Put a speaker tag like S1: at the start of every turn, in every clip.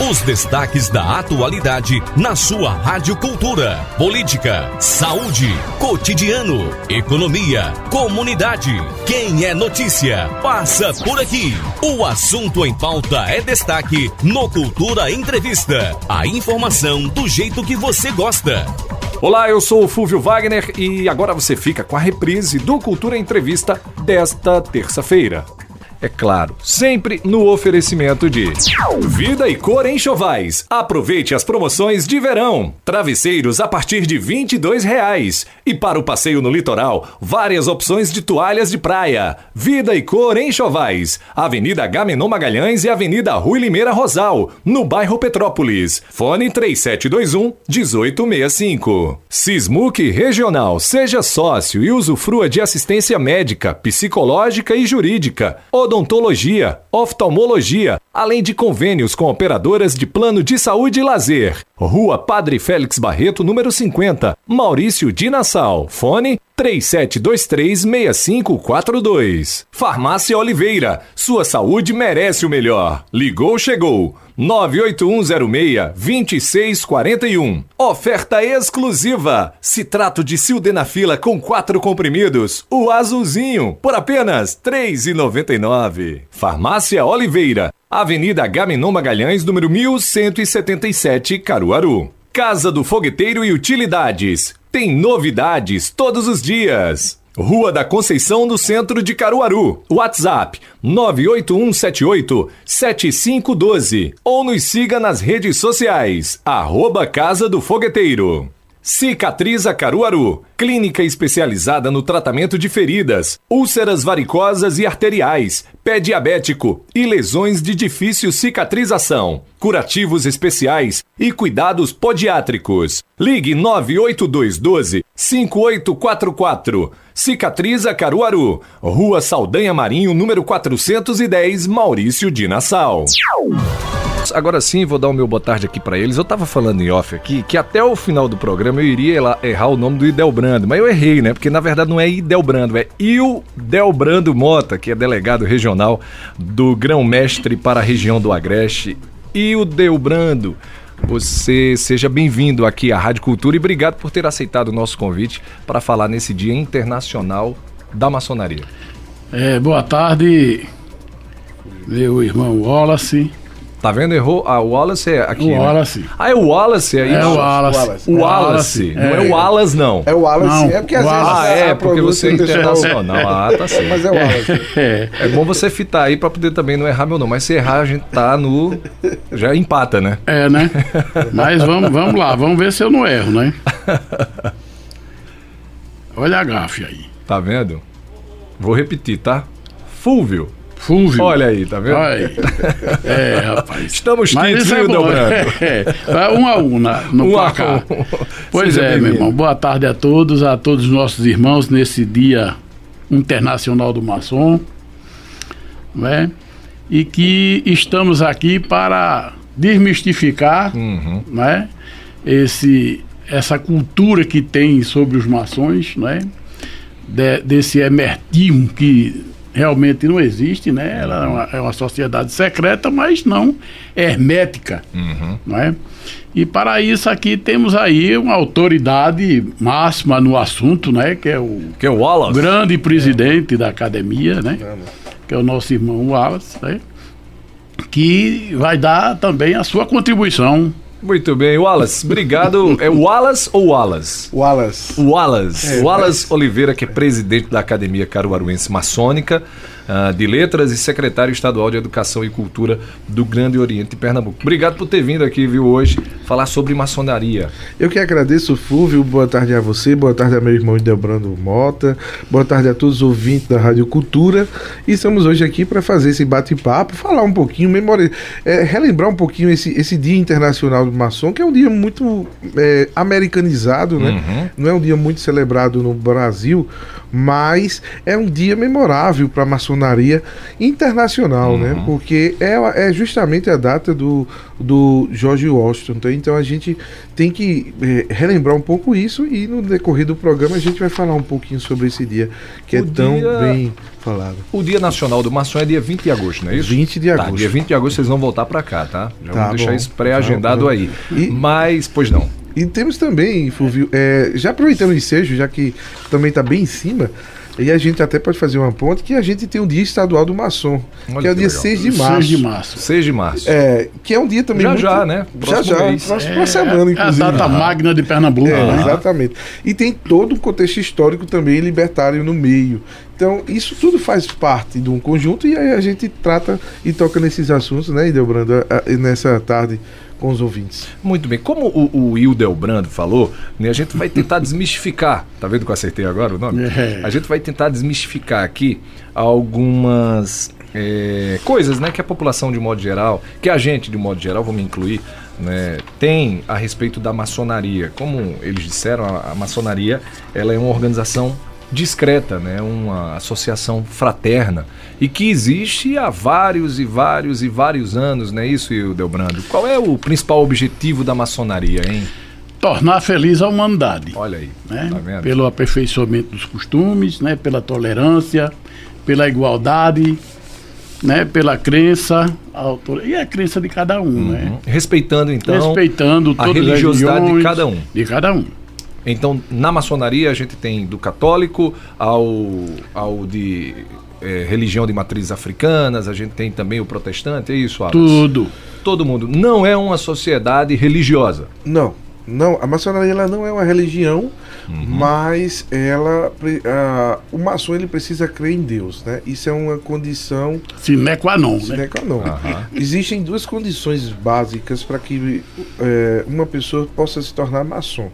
S1: Os destaques da atualidade na sua Rádio Cultura. Política, saúde, cotidiano, economia, comunidade. Quem é notícia, passa por aqui. O assunto em pauta é destaque no Cultura Entrevista. A informação do jeito que você gosta.
S2: Olá, eu sou o Fúvio Wagner e agora você fica com a reprise do Cultura Entrevista desta terça-feira é claro, sempre no oferecimento de Vida e Cor Enxovais. Aproveite as promoções de verão. Travesseiros a partir de R$ 22,00. E para o passeio no litoral, várias opções de toalhas de praia. Vida e Cor Enxovais. Avenida Gamenon Magalhães e Avenida Rui Limeira Rosal, no bairro Petrópolis. Fone 3721 1865. Sismuc Regional. Seja sócio e usufrua de assistência médica, psicológica e jurídica odontologia, oftalmologia, além de convênios com operadoras de plano de saúde e lazer. Rua Padre Félix Barreto, número 50, Maurício de Nassau. Fone 37236542. Farmácia Oliveira, sua saúde merece o melhor. Ligou, chegou. 98106-2641. Oferta exclusiva. Citrato de sildenafila com quatro comprimidos. O azulzinho, por apenas R$ 3,99. Farmácia Oliveira. Avenida Gaminon Magalhães, número 1177, Caruaru. Casa do Fogueteiro e Utilidades. Tem novidades todos os dias. Rua da Conceição, no centro de Caruaru. WhatsApp 98178-7512. Ou nos siga nas redes sociais. Arroba Casa do Fogueteiro. Cicatriza Caruaru, clínica especializada no tratamento de feridas, úlceras varicosas e arteriais, pé diabético e lesões de difícil cicatrização, curativos especiais e cuidados podiátricos. Ligue 98212 5844. Cicatriza Caruaru, Rua Saldanha Marinho, número 410, Maurício de Nassau. Agora sim, vou dar o meu boa tarde aqui para eles. Eu tava falando em off aqui que até o final do programa eu iria errar o nome do Idelbrando, mas eu errei, né? Porque na verdade não é Idelbrando, é Ildelbrando Mota, que é delegado regional do Grão-Mestre para a região do Agreste. Ildelbrando, você seja bem-vindo aqui à Rádio Cultura e obrigado por ter aceitado o nosso convite para falar nesse Dia Internacional da Maçonaria.
S3: É, boa tarde, meu irmão Wallace
S2: Tá vendo? Errou. A Wallace é aqui.
S3: O né? Wallace.
S2: Né? Ah, é o Wallace aí?
S3: É o Wallace.
S2: O Wallace. Não é, o Wallace, não.
S4: É o Wallace. Não. É porque às vezes.
S2: Ah, é, porque você é internacional. Ah, tá certo.
S4: Mas é o Wallace.
S2: É. é bom você fitar aí pra poder também não errar meu nome. Mas se errar, a gente tá no. Já empata, né?
S3: É, né? Mas vamos, vamos lá, vamos ver se eu não erro, né? Olha a gafe aí.
S2: Tá vendo? Vou repetir, tá? Fulvio.
S3: Fulvio.
S2: Olha aí, tá vendo?
S3: Olha É, rapaz.
S2: Estamos quentes, viu, é Dobrando?
S3: É, é, um a um na, no um placar. Um. Pois Seja é, meu irmão. Boa tarde a todos, a todos os nossos irmãos nesse dia internacional do maçom. Não é? E que estamos aqui para desmistificar uhum. né, esse, essa cultura que tem sobre os maçons, né, de, desse emertismo que realmente não existe, né? Ela é uma, é uma sociedade secreta, mas não hermética, uhum. não é? E para isso aqui temos aí uma autoridade máxima no assunto, né? Que é o,
S2: que é o Wallace.
S3: grande presidente é. da academia, né? Que é o nosso irmão Wallace, né? Que vai dar também a sua contribuição
S2: muito bem, Wallace, obrigado. É Wallace ou Wallace?
S4: Wallace.
S2: Wallace. É, Wallace Oliveira, que é presidente da Academia Caruaruense Maçônica uh, de Letras e secretário estadual de Educação e Cultura do Grande Oriente de Pernambuco. Obrigado por ter vindo aqui, viu, hoje, falar sobre maçonaria.
S4: Eu que agradeço, Fúvio. Boa tarde a você, boa tarde a meu irmão Delbrando Mota, boa tarde a todos os ouvintes da Rádio Cultura. E estamos hoje aqui para fazer esse bate-papo, falar um pouquinho, memória, é, relembrar um pouquinho esse, esse Dia Internacional do Maçom, que é um dia muito é, americanizado, né? Uhum. Não é um dia muito celebrado no Brasil, mas é um dia memorável para a maçonaria internacional, né? uhum. né? Porque é, é justamente a data do, do George Washington. Então a gente tem que é, relembrar um pouco isso e no decorrer do programa a gente vai falar um pouquinho sobre esse dia que é o é tão dia... bem falado.
S2: O Dia Nacional do Maçom é dia 20 de agosto, não é isso?
S4: 20 de tá, agosto.
S2: Tá, dia 20 de agosto vocês vão voltar para cá, tá? Já tá, vamos deixar bom. isso pré-agendado tá, aí. E... Mas, pois não.
S4: E temos também, Fulvio, é, já aproveitando o ensejo, já que também está bem em cima, e a gente até pode fazer uma ponte que a gente tem um dia estadual do maçom, Olha que é o dia 6 de março. 6
S3: de março.
S2: 6 de março.
S4: É, que é um dia também
S2: Já muito... já, né?
S4: Próximo já já, mês. próxima é, semana, inclusive.
S3: É a data magna de Pernambuco. É,
S4: né? Exatamente. E tem todo um contexto histórico também libertário no meio. Então, isso tudo faz parte de um conjunto e aí a gente trata e toca nesses assuntos, né, Idelbrando, nessa tarde com os ouvintes.
S2: Muito bem. Como o, o Hildel Brando falou, né, a gente vai tentar desmistificar. Tá vendo que eu acertei agora o nome? É. A gente vai tentar desmistificar aqui algumas é, coisas né, que a população de modo geral, que a gente de modo geral, vou me incluir, né, tem a respeito da maçonaria. Como eles disseram, a, a maçonaria ela é uma organização discreta, né? uma associação fraterna e que existe há vários e vários e vários anos, não é isso, Delbrando? Qual é o principal objetivo da maçonaria, hein?
S3: Tornar feliz a humanidade.
S2: Olha aí,
S3: né? tá? Pelo aperfeiçoamento dos costumes, né? pela tolerância, pela igualdade, né? pela crença, a autor... e a crença de cada um. Uhum. Né?
S2: Respeitando, então,
S3: Respeitando
S2: a religiosidade de cada um.
S3: De cada um.
S2: Então, na maçonaria, a gente tem do católico ao, ao de é, religião de matrizes africanas, a gente tem também o protestante, é isso,
S3: Alas? Tudo.
S2: Todo mundo. Não é uma sociedade religiosa.
S4: Não. Não, a maçonaria ela não é uma religião, uhum. mas ela, a, o maçom ele precisa crer em Deus, né? Isso é uma condição
S3: sine qua non,
S4: sine né? qua non. Uhum. Existem duas condições básicas para que é, uma pessoa possa se tornar maçom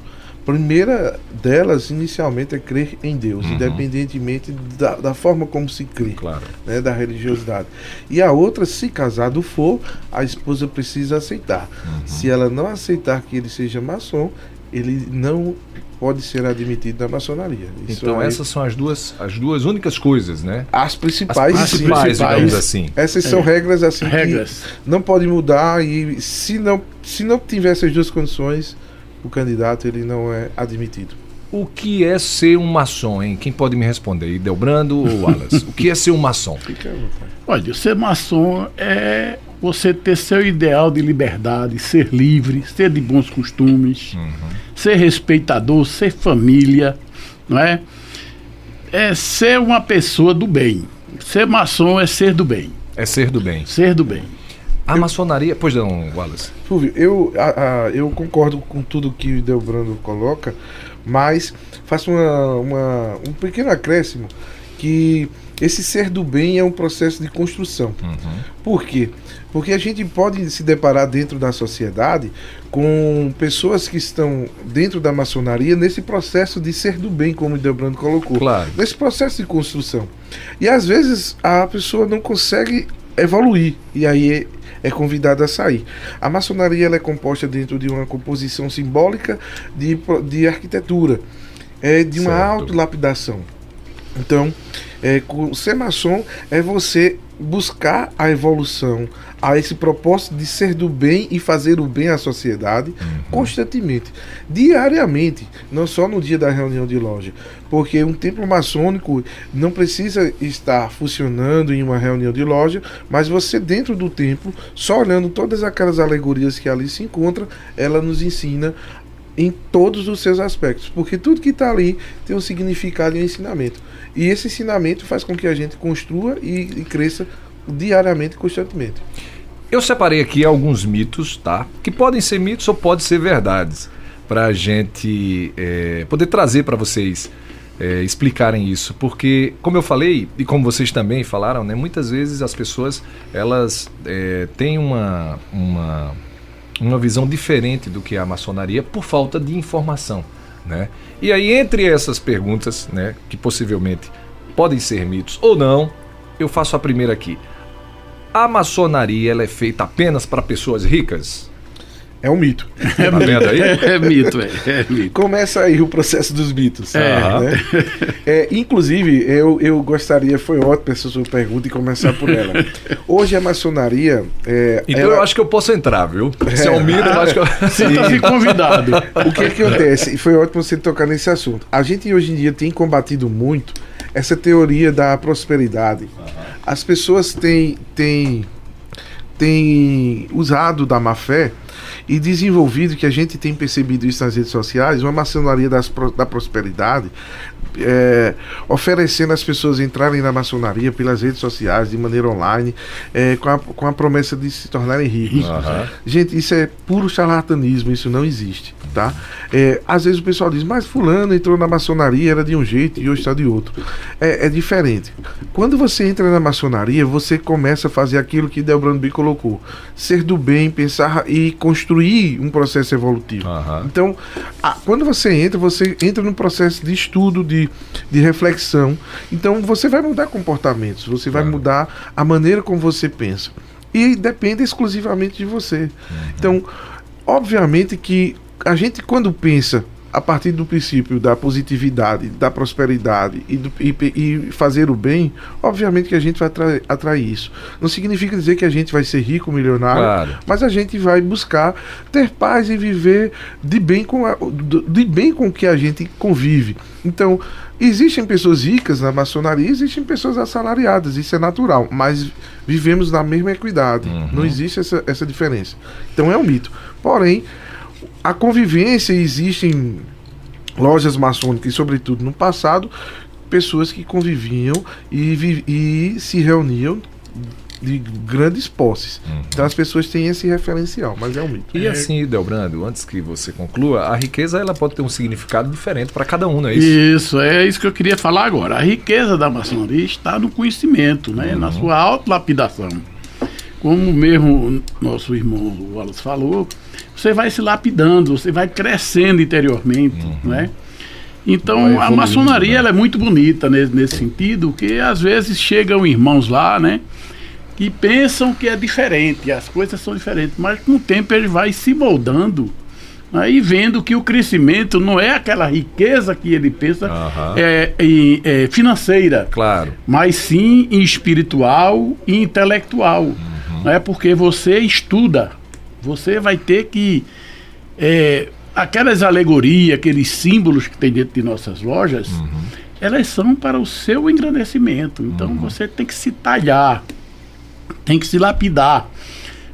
S4: primeira delas, inicialmente, é crer em Deus, uhum. independentemente da, da, forma como se crê,
S2: claro.
S4: né, da religiosidade. E a outra, se casado for, a esposa precisa aceitar. Uhum. Se ela não aceitar que ele seja maçom, ele não pode ser admitido na maçonaria.
S2: Isso então aí... essas são as duas, as duas únicas coisas, né?
S4: As principais,
S2: as principais, digamos assim.
S4: Essas são é. regras assim regras. que não pode mudar e se não se não tiver essas duas condições, o candidato ele não é admitido.
S2: O que é ser um maçom, hein? Quem pode me responder? Delbrando ou Wallace? o que é ser um maçom?
S3: Olha, ser maçom é você ter seu ideal de liberdade, ser livre, ser de bons costumes, uhum. ser respeitador, ser família, não é? É ser uma pessoa do bem. Ser maçom é ser do bem.
S2: É ser do bem.
S3: Ser do bem.
S2: A eu, maçonaria. Pois não, Wallace.
S4: Fulvio, eu, a, a, eu concordo com tudo que o Delbrando coloca, mas faço uma, uma, um pequeno acréscimo que esse ser do bem é um processo de construção. Uhum. Por quê? Porque a gente pode se deparar dentro da sociedade com pessoas que estão dentro da maçonaria nesse processo de ser do bem, como o Delbrando colocou.
S2: Claro.
S4: Nesse processo de construção. E às vezes a pessoa não consegue evoluir. E aí é convidado a sair. A maçonaria ela é composta dentro de uma composição simbólica de, de arquitetura, é de uma autolapidação. Então, é, ser maçom é você buscar a evolução, a esse propósito de ser do bem e fazer o bem à sociedade uhum. constantemente, diariamente, não só no dia da reunião de loja, porque um templo maçônico não precisa estar funcionando em uma reunião de loja, mas você dentro do templo, só olhando todas aquelas alegorias que ali se encontram, ela nos ensina em todos os seus aspectos, porque tudo que está ali tem um significado e um ensinamento. E esse ensinamento faz com que a gente construa e, e cresça diariamente, constantemente.
S2: Eu separei aqui alguns mitos, tá? Que podem ser mitos ou podem ser verdades, para a gente é, poder trazer para vocês é, explicarem isso, porque como eu falei e como vocês também falaram, né? Muitas vezes as pessoas elas é, têm uma, uma uma visão diferente do que é a maçonaria por falta de informação, né? E aí entre essas perguntas, né, que possivelmente podem ser mitos ou não, eu faço a primeira aqui. A maçonaria ela é feita apenas para pessoas ricas?
S4: É um mito.
S3: É, tá mito, aí? É, é, mito, é, é, mito.
S4: Começa aí o processo dos mitos. É. Né? é inclusive, eu, eu gostaria, foi ótimo essa sua pergunta e começar por ela. Hoje a maçonaria. É,
S2: então ela... eu acho que eu posso entrar, viu? Se é um mito, eu acho que eu.
S3: Sinta-se convidado.
S4: O que, que acontece? Foi ótimo você tocar nesse assunto. A gente hoje em dia tem combatido muito essa teoria da prosperidade. As pessoas têm, têm, têm usado da má fé e desenvolvido, que a gente tem percebido isso nas redes sociais, uma maçonaria das, da prosperidade, é, oferecendo às pessoas entrarem na maçonaria pelas redes sociais, de maneira online, é, com, a, com a promessa de se tornarem ricos. Uhum. Gente, isso é puro charlatanismo, isso não existe. Tá? É, às vezes o pessoal diz, mas fulano entrou na maçonaria, era de um jeito e hoje está de outro. É, é, diferente. Quando você entra na maçonaria, você começa a fazer aquilo que Delbrando B colocou. Ser do bem, pensar e construir um processo evolutivo. Uhum. Então, a, quando você entra, você entra num processo de estudo, de, de reflexão. Então, você vai mudar comportamentos, você vai mudar a maneira como você pensa. E depende exclusivamente de você. Uhum. Então, obviamente que a gente quando pensa a partir do princípio da positividade, da prosperidade e, do, e, e, fazer o bem, obviamente que a gente vai atrair, atrair, isso. Não significa dizer que a gente vai ser rico, milionário, claro. mas a gente vai buscar ter paz e viver de bem com, a, de bem com que a gente convive. Então, existem pessoas ricas na maçonaria, existem pessoas assalariadas, isso é natural, mas vivemos na mesma equidade. Uhum. Não existe essa, essa diferença. Então é um mito. Porém, a convivência existem lojas maçônicas, e sobretudo no passado, pessoas que conviviam e, e se reuniam de grandes posses. Uhum. Então as pessoas têm esse referencial, mas é um mito.
S2: E assim, Delbrando, antes que você conclua, a riqueza ela pode ter um significado diferente para cada um, não é isso?
S3: Isso, é isso que eu queria falar agora. A riqueza da maçonaria está no conhecimento, né? Uhum. na sua autolapidação. Como mesmo nosso irmão Wallace falou, você vai se lapidando, você vai crescendo interiormente, uhum. né? Então a maçonaria né? ela é muito bonita nesse, nesse sentido, que às vezes chegam irmãos lá, né? Que pensam que é diferente, as coisas são diferentes, mas com o tempo ele vai se moldando aí vendo que o crescimento não é aquela riqueza que ele pensa uhum. é, é, é, financeira,
S2: claro,
S3: mas sim espiritual e intelectual. Uhum. Não é porque você estuda, você vai ter que. É, aquelas alegorias, aqueles símbolos que tem dentro de nossas lojas, uhum. elas são para o seu engrandecimento. Então uhum. você tem que se talhar, tem que se lapidar.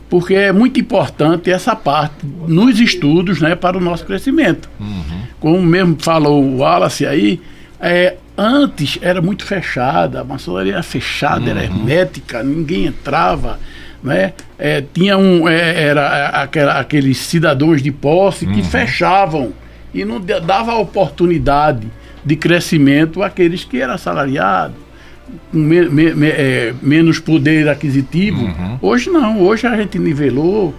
S3: Porque é muito importante essa parte nos estudos né, para o nosso crescimento. Uhum. Como mesmo falou o Wallace aí, é, antes era muito fechada, a maçonaria era fechada, era uhum. hermética, ninguém entrava né? É, tinha um, é, era é, aquela, aqueles cidadãos de posse que uhum. fechavam e não dava oportunidade de crescimento àqueles que eram assalariados, com me, me, me, é, menos poder aquisitivo. Uhum. Hoje não, hoje a gente nivelou.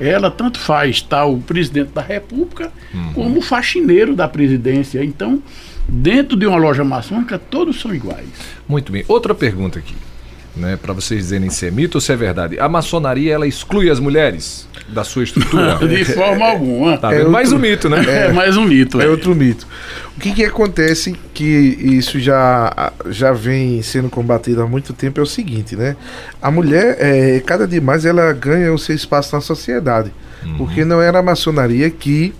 S3: Ela tanto faz estar tá, o presidente da República uhum. como o faxineiro da presidência. Então, dentro de uma loja maçônica, todos são iguais.
S2: Muito bem. Outra pergunta aqui né, para vocês dizerem se é mito ou se é verdade. A maçonaria ela exclui as mulheres da sua estrutura?
S3: De forma alguma.
S2: Tá é mais um mito, né?
S3: É, é mais um mito.
S4: É, é outro mito. O que, que acontece que isso já, já vem sendo combatido há muito tempo é o seguinte, né? A mulher, é, cada dia mais, ela ganha o seu espaço na sociedade. Uhum. Porque não era a maçonaria que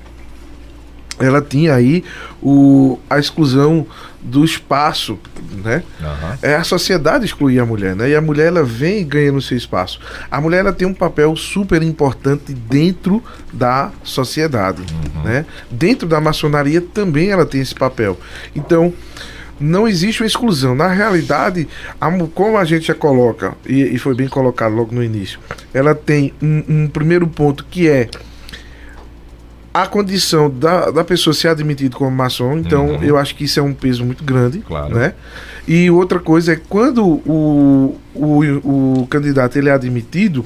S4: ela tinha aí o, a exclusão do espaço, né? Uhum. É, a sociedade excluía a mulher, né? E a mulher ela vem ganhando seu espaço. A mulher ela tem um papel super importante dentro da sociedade, uhum. né? Dentro da maçonaria também ela tem esse papel. Então não existe uma exclusão. Na realidade, a, como a gente já coloca, e, e, foi bem colocado logo no início, ela tem um, um primeiro ponto que é a condição da, da pessoa ser admitida como maçom, então uhum. eu acho que isso é um peso muito grande, claro. né? E outra coisa é quando o, o, o candidato ele é admitido,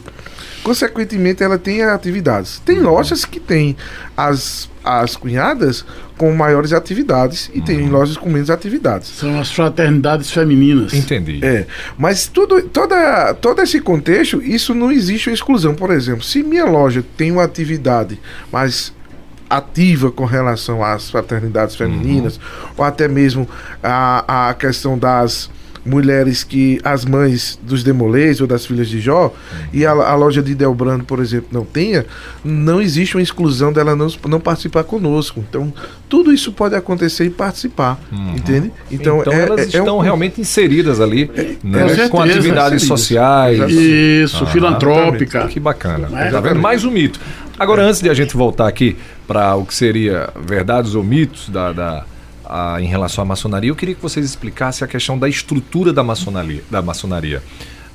S4: consequentemente ela tem atividades. Tem uhum. lojas que tem as, as cunhadas com maiores atividades e uhum. tem lojas com menos atividades.
S3: São as fraternidades femininas.
S4: Entendi. É, mas tudo, toda, todo esse contexto, isso não existe uma exclusão. Por exemplo, se minha loja tem uma atividade, mas ativa com relação às fraternidades femininas, uhum. ou até mesmo a, a questão das mulheres que as mães dos demolês ou das filhas de Jó uhum. e a, a, loja de Delbrando, por exemplo, não tenha, não existe uma exclusão dela não, não participar conosco. Então, tudo isso pode acontecer e participar, uhum. entende?
S2: Então, então é, elas é, estão é um... realmente inseridas ali, é, né? certeza, com atividades sociais.
S3: Isso, ah, filantrópica.
S2: Que bacana. É, tá vendo? Mais um mito. Agora, antes de a gente voltar aqui para o que seria verdades ou mitos da, da a, em relação à maçonaria, eu queria que vocês explicassem a questão da estrutura da maçonaria. Da maçonaria.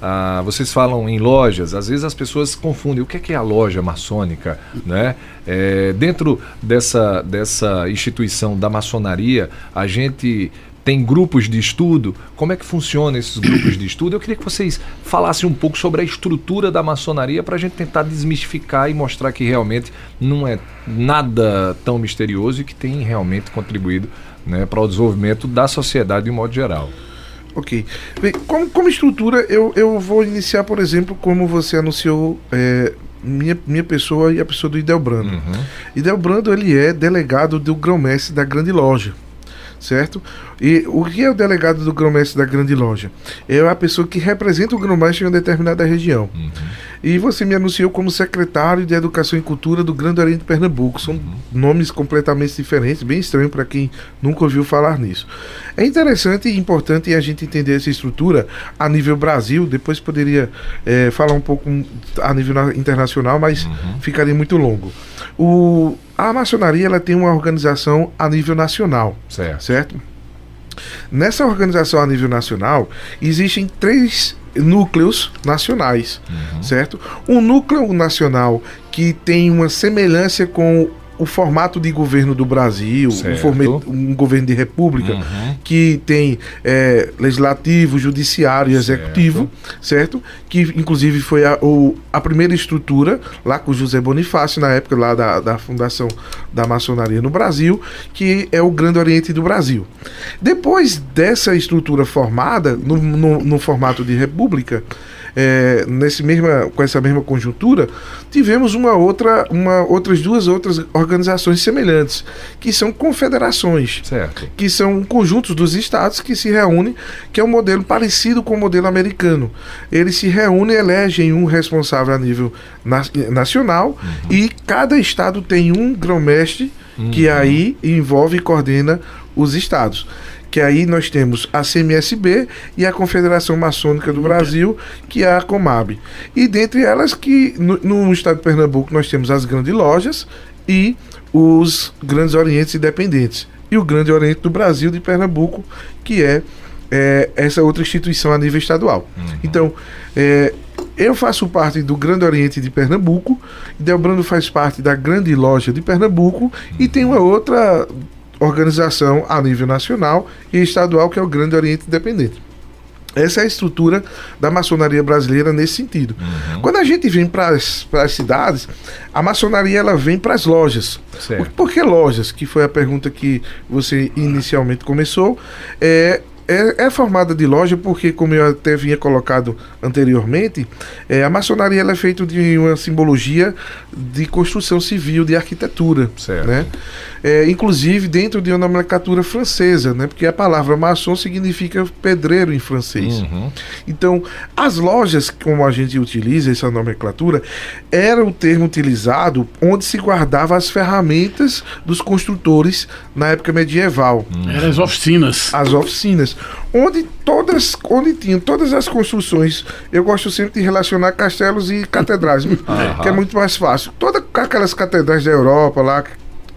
S2: Ah, vocês falam em lojas, às vezes as pessoas confundem o que é, que é a loja maçônica, né? É, dentro dessa, dessa instituição da maçonaria, a gente tem grupos de estudo. Como é que funcionam esses grupos de estudo? Eu queria que vocês falassem um pouco sobre a estrutura da maçonaria para a gente tentar desmistificar e mostrar que realmente não é nada tão misterioso e que tem realmente contribuído né, para o desenvolvimento da sociedade de modo geral.
S4: Ok. Bem, como, como estrutura, eu, eu vou iniciar, por exemplo, como você anunciou. É, minha, minha pessoa e a pessoa do Idelbrando. Uhum. Idelbrando ele é delegado do grão-mestre da grande loja certo? E o que é o delegado do grão-mestre da grande loja? É a pessoa que representa o grão-mestre em uma determinada região. Uhum. E você me anunciou como secretário de Educação e Cultura do Grande Oriente de Pernambuco. São uhum. nomes completamente diferentes, bem estranho para quem nunca ouviu falar nisso. É interessante e importante a gente entender essa estrutura a nível Brasil. Depois poderia é, falar um pouco a nível internacional, mas uhum. ficaria muito longo. O, a maçonaria ela tem uma organização a nível nacional, certo? certo? Nessa organização a nível nacional existem três núcleos nacionais, uhum. certo? Um núcleo nacional que tem uma semelhança com o formato de governo do Brasil, um, um, governo de república, uhum. que tem é, legislativo, judiciário e executivo, certo? Que inclusive foi a, o, a primeira estrutura, lá com José Bonifácio, na época lá da, da fundação da maçonaria no Brasil, que é o Grande Oriente do Brasil. Depois dessa estrutura formada, no, no, no formato de república, é, nesse mesma, com essa mesma conjuntura, tivemos uma outra, uma, outras duas outras organizações semelhantes, que são confederações, certo. que são conjuntos dos estados que se reúnem, que é um modelo parecido com o modelo americano. Eles se reúnem, elegem um responsável a nível na, nacional uhum. e cada estado tem um grão-mestre uhum. que aí envolve e coordena os estados que aí nós temos a CMSB e a Confederação Maçônica do Brasil, que é a Comab. E dentre elas que no, no estado de Pernambuco nós temos as grandes lojas e os grandes orientes independentes. E o Grande Oriente do Brasil de Pernambuco, que é, é essa outra instituição a nível estadual. Uhum. Então, é, eu faço parte do Grande Oriente de Pernambuco, Delbrando faz parte da Grande Loja de Pernambuco uhum. e tem uma outra organização a nível nacional e estadual, que é o Grande Oriente Independente. Essa é a estrutura da maçonaria brasileira nesse sentido. Uhum. Quando a gente vem para as cidades, a maçonaria ela vem para as lojas. Certo. Por, por que lojas? Que foi a pergunta que você inicialmente começou. É, é, é, formada de loja porque, como eu até vinha colocado anteriormente, é, a maçonaria é feita de uma simbologia de construção civil, de arquitetura. Certo. Né? é, inclusive dentro de uma nomenclatura francesa, né? porque a palavra maçom significa pedreiro em francês. Uhum. Então, as lojas, como a gente utiliza essa nomenclatura, era o termo utilizado onde se guardava as ferramentas dos construtores na época medieval.
S3: Uhum. Eram as oficinas.
S4: As oficinas. Onde todas, onde tinham todas as construções, eu gosto sempre de relacionar castelos e catedrais, que é muito mais fácil. Todas aquelas catedrais da Europa lá,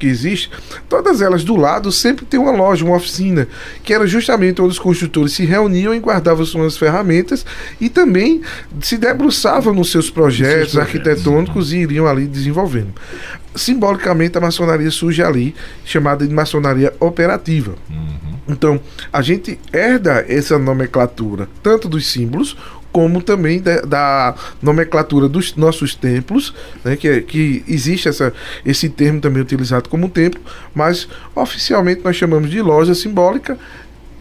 S4: que existe, todas elas do lado sempre tem uma loja, uma oficina, que era justamente onde os construtores se reuniam e guardavam suas ferramentas e também se debruçavam nos seus projetos, arquitetônicos e iriam ali desenvolvendo. Simbolicamente, a maçonaria surge ali, chamada de maçonaria operativa. Uhum. Então, a gente herda essa nomenclatura, tanto dos símbolos como também da, da, nomenclatura dos nossos templos, né, que, que existe essa, esse termo também utilizado como templo, mas oficialmente nós chamamos de loja simbólica,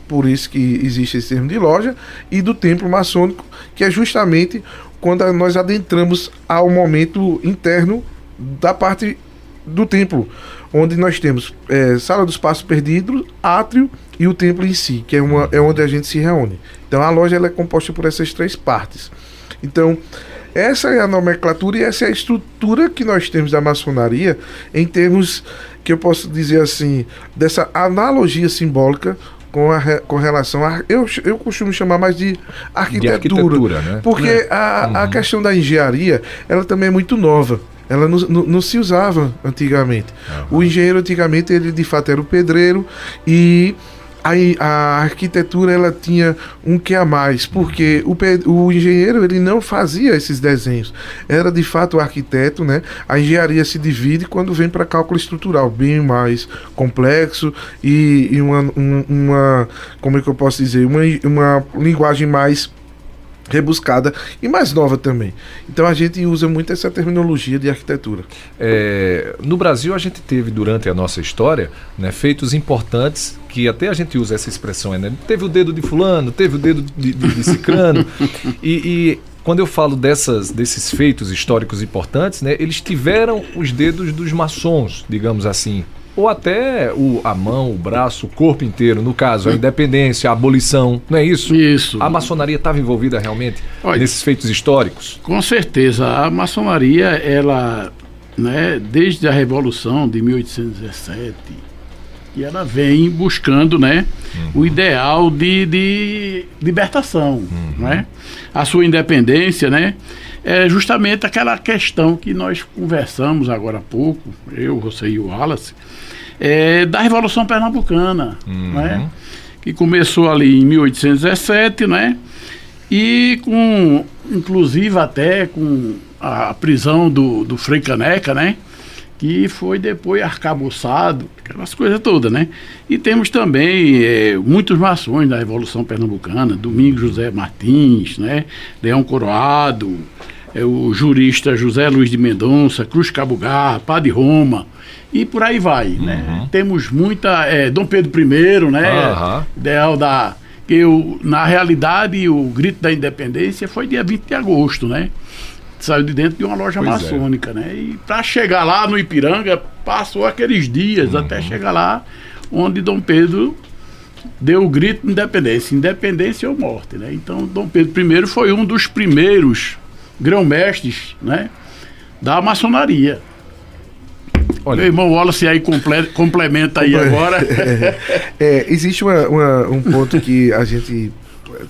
S4: por isso que existe esse termo de loja, e do templo maçônico, que é justamente quando nós adentramos ao momento interno da parte do templo, onde nós temos é, sala dos passos perdidos, átrio e o templo em si, que é, uma, é onde a gente se reúne. Então a loja ela é composta por essas três partes. Então, essa é a nomenclatura e essa é a estrutura que nós temos da maçonaria em termos que eu posso dizer assim, dessa analogia simbólica com, a, com relação a. Eu, eu costumo chamar mais de arquitetura. De arquitetura né? Porque é. a, uhum. a questão da engenharia ela também é muito nova. Ela não, não, não se usava antigamente. Uhum. O engenheiro antigamente ele de fato era o pedreiro e a, a arquitetura ela tinha um que a mais, porque o, o engenheiro ele não fazia esses desenhos, era de fato o arquiteto, né? A engenharia se divide quando vem para cálculo estrutural, bem mais complexo e, e uma, um, uma, como é que eu posso dizer, uma, uma linguagem mais rebuscada e mais nova também. Então a gente usa muito essa terminologia de arquitetura.
S2: É, no Brasil a gente teve durante a nossa história né, feitos importantes que até a gente usa essa expressão, né? Teve o dedo de fulano, teve o dedo de, de, de cicrano e, e quando eu falo dessas, desses feitos históricos importantes, né, eles tiveram os dedos dos maçons, digamos assim, ou até o, a mão, o braço, o corpo inteiro, no caso, a independência, a abolição, não é isso?
S3: Isso.
S2: A maçonaria estava envolvida realmente Olha, nesses feitos históricos?
S3: Com certeza. A maçonaria, ela, né, desde a Revolução de 1817, e ela vem buscando né, uhum. o ideal de, de libertação. Uhum. Né? A sua independência, né? É justamente aquela questão que nós conversamos agora há pouco, eu, você e o Wallace, é, da Revolução Pernambucana, uhum. né? que começou ali em 1817, né? E com, inclusive até com a prisão do, do Frei Caneca, né? Que foi depois arcabuçado, aquelas coisas todas, né? E temos também é, muitos maçons da Revolução Pernambucana, Domingos José Martins, né? Leão Coroado, é, o jurista José Luiz de Mendonça, Cruz Cabugá, Padre Roma, e por aí vai, né? uhum. Temos muita. É, Dom Pedro I, né? Uhum. Ideal da. Que eu, na realidade, o grito da independência foi dia 20 de agosto, né? Saiu de dentro de uma loja pois é. maçônica, é. né? E para chegar lá no Ipiranga, passou aqueles dias uhum. até chegar lá, onde Dom Pedro deu o grito de independência, independência ou morte, né? Então, Dom Pedro I foi um dos primeiros grão-mestres, né? Da maçonaria. Olha, Meu irmão Wallace aí comple complementa aí agora.
S4: É, é, existe uma, uma, um ponto que a gente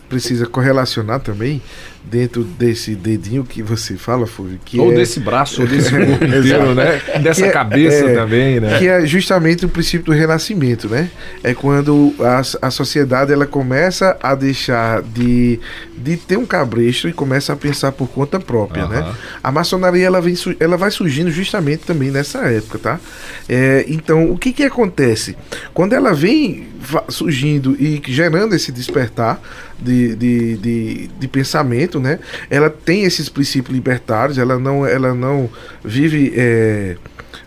S4: precisa correlacionar também dentro desse dedinho que você fala, Fulvio. Que
S2: ou
S4: é...
S2: desse braço, ou desse corpo inteiro, né? Dessa é, cabeça é, também, né?
S4: Que é justamente o princípio do renascimento, né? É quando a, a sociedade ela começa a deixar de, de ter um cabresto e começa a pensar por conta própria, né? A maçonaria ela, vem, ela vai surgindo justamente também nessa época, tá? É, então, o que que acontece? Quando ela vem surgindo e gerando esse despertar de, de, de, de pensamento, né? Ela tem esses princípios libertários, ela não, ela não vive é,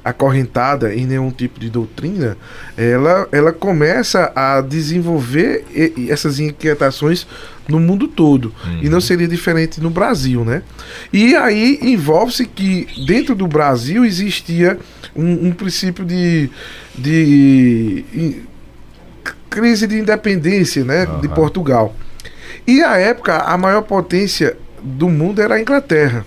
S4: acorrentada em nenhum tipo de doutrina. Ela, ela começa a desenvolver essas inquietações no mundo todo. Uhum. E não uhum. seria diferente no Brasil, né? E aí envolve-se que dentro do Brasil existia um, um princípio de, de, de, crise de independência, né? Uhum. De Portugal. E a época, a maior potência do mundo era a Inglaterra.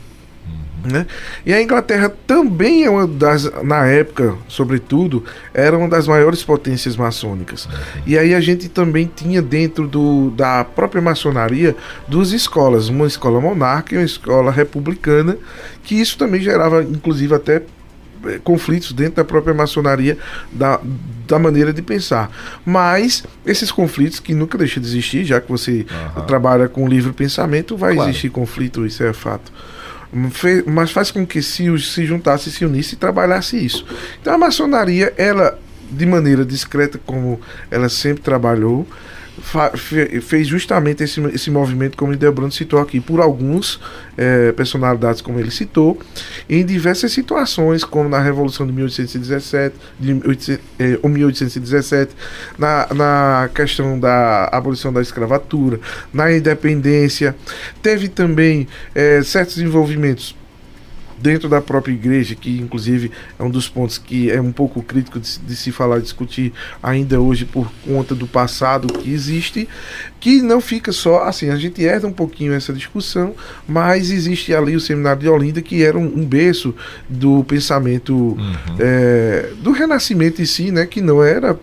S4: Uhum. Né? E a Inglaterra também é uma das, na época, sobretudo, era uma das maiores potências maçônicas. Uhum. E aí a gente também tinha dentro do, da própria maçonaria duas escolas, uma escola monárquica e uma escola republicana, que isso também gerava, inclusive, até conflitos dentro da própria maçonaria da, da maneira de pensar. Mas esses conflitos que nunca deixam de existir, já que você uhum. trabalha com livre pensamento, vai claro. existir conflito, isso é fato mas faz com que se, se juntasse, se unisse e trabalhasse isso. Então a maçonaria, ela, de maneira discreta, como ela sempre trabalhou, fez justamente esse, esse movimento, como o Debrando citou aqui, por alguns é, personalidades, como ele citou, em diversas situações, como na Revolução de 1817, de 1817 é, na, na questão da abolição da escravatura, na independência. Teve também é, certos envolvimentos dentro da própria igreja, que inclusive é um dos pontos que é um pouco crítico de, de, se falar, discutir ainda hoje por conta do passado que existe, que não fica só assim, a gente herda um pouquinho essa discussão, mas existe ali o seminário de Olinda que era um, um berço do pensamento uhum. é, do renascimento em si, né, que não era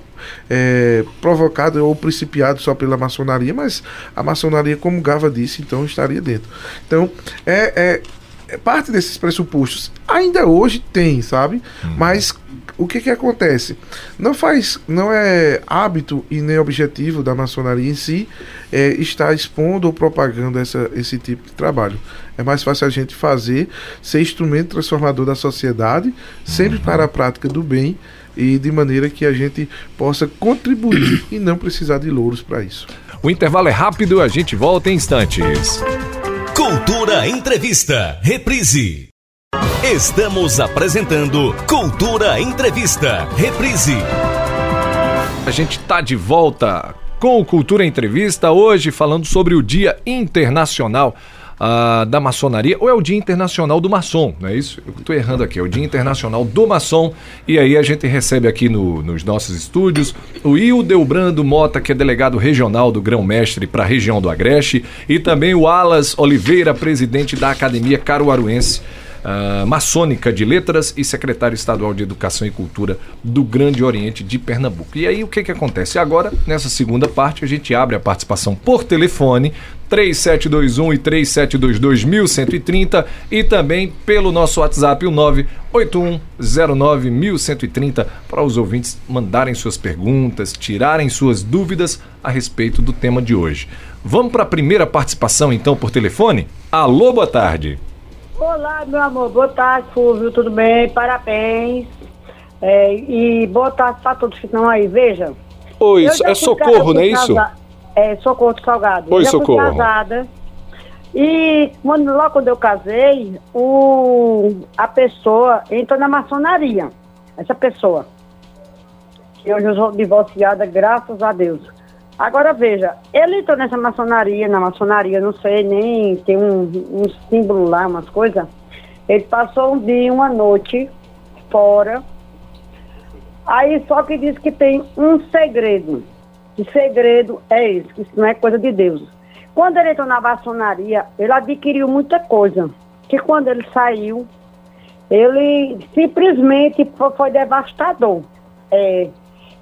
S4: é, provocado ou principiado só pela maçonaria, mas a maçonaria, como Gava disse, então estaria dentro. Então, é, é é, parte desses pressupostos ainda hoje tem, sabe? Uhum. Mas o que que acontece? Não faz, não é hábito e nem objetivo da maçonaria em si é, estar expondo ou propagando essa, esse tipo de trabalho. É mais fácil a gente fazer, ser instrumento transformador da sociedade, sempre uhum. para a prática do bem e de maneira que a gente possa contribuir e não precisar de louros para isso.
S2: O intervalo é rápido, a gente volta em instantes.
S1: Cultura Entrevista, reprise. Estamos apresentando Cultura Entrevista, reprise.
S2: A gente está de volta com o Cultura Entrevista hoje falando sobre o Dia Internacional da maçonaria, ou é o Dia Internacional do Maçom, não é isso? Eu estou errando aqui, é o Dia Internacional do Maçom, e aí a gente recebe aqui no, nos nossos estúdios o Hildebrando Mota, que é delegado regional do Grão-Mestre para a região do Agreste, e também o Alas Oliveira, presidente da Academia Caruaruense uh, maçônica de letras e secretário estadual de Educação e Cultura do Grande Oriente de Pernambuco. E aí o que, que acontece? Agora, nessa segunda parte, a gente abre a participação por telefone 3721 e 3722 1130 e também pelo nosso WhatsApp, o 98109 1130, para os ouvintes mandarem suas perguntas, tirarem suas dúvidas a respeito do tema de hoje. Vamos para a primeira participação então por telefone? Alô, boa tarde.
S5: Olá, meu amor. Boa tarde, Fulvio. Tudo bem? Parabéns. É, e boa tarde para todos que estão aí. Veja.
S2: Oi, é socorro, não é isso?
S5: É, socorro salgado.
S2: Oi, socorro.
S5: Fui casada. E quando, logo quando eu casei, o, a pessoa entrou na maçonaria. Essa pessoa. Que hoje eu sou divorciada, graças a Deus. Agora veja, ele entrou nessa maçonaria, na maçonaria, não sei, nem tem um, um símbolo lá, umas coisas. Ele passou um dia, uma noite fora. Aí só que diz que tem um segredo. Que segredo é esse, que isso não é coisa de Deus. Quando ele entrou na maçonaria, ele adquiriu muita coisa. Que quando ele saiu, ele simplesmente foi, devastador. É,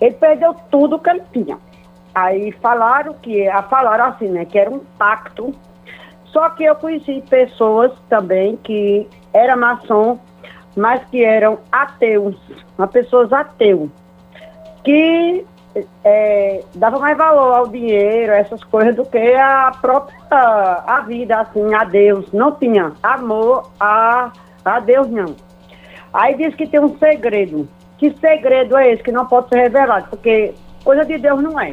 S5: ele perdeu tudo que ele tinha. Aí falaram que, falaram assim, né, que era um pacto. Só que eu conheci pessoas também que eram maçom, mas que eram ateus, pessoas ateus, que é, dava mais valor ao dinheiro, essas coisas, do que a própria a vida, assim, a Deus. Não tinha amor a, a Deus, não. Aí diz que tem um segredo. Que segredo é esse que não pode ser revelado? Porque coisa de Deus não é.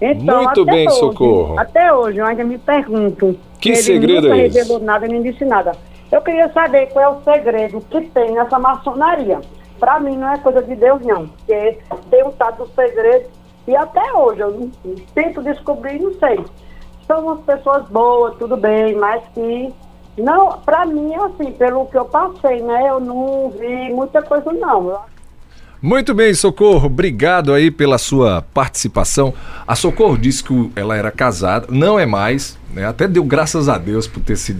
S2: Então, Muito bem, hoje, Socorro.
S5: Até hoje eu ainda me pergunto.
S2: Que segredo
S5: é esse? Ele revelou nada, nem disse nada. Eu queria saber qual é o segredo que tem nessa maçonaria. Para mim não é coisa de Deus, não. Porque tem um tal do segredo e até hoje eu não, tento descobrir não sei. São umas pessoas boas, tudo bem, mas que não, para mim, assim, pelo que eu passei, né, eu não vi muita coisa não.
S2: Muito bem, Socorro. Obrigado aí pela sua participação. A Socorro disse que ela era casada, não é mais, né? Até deu graças a Deus por ter se,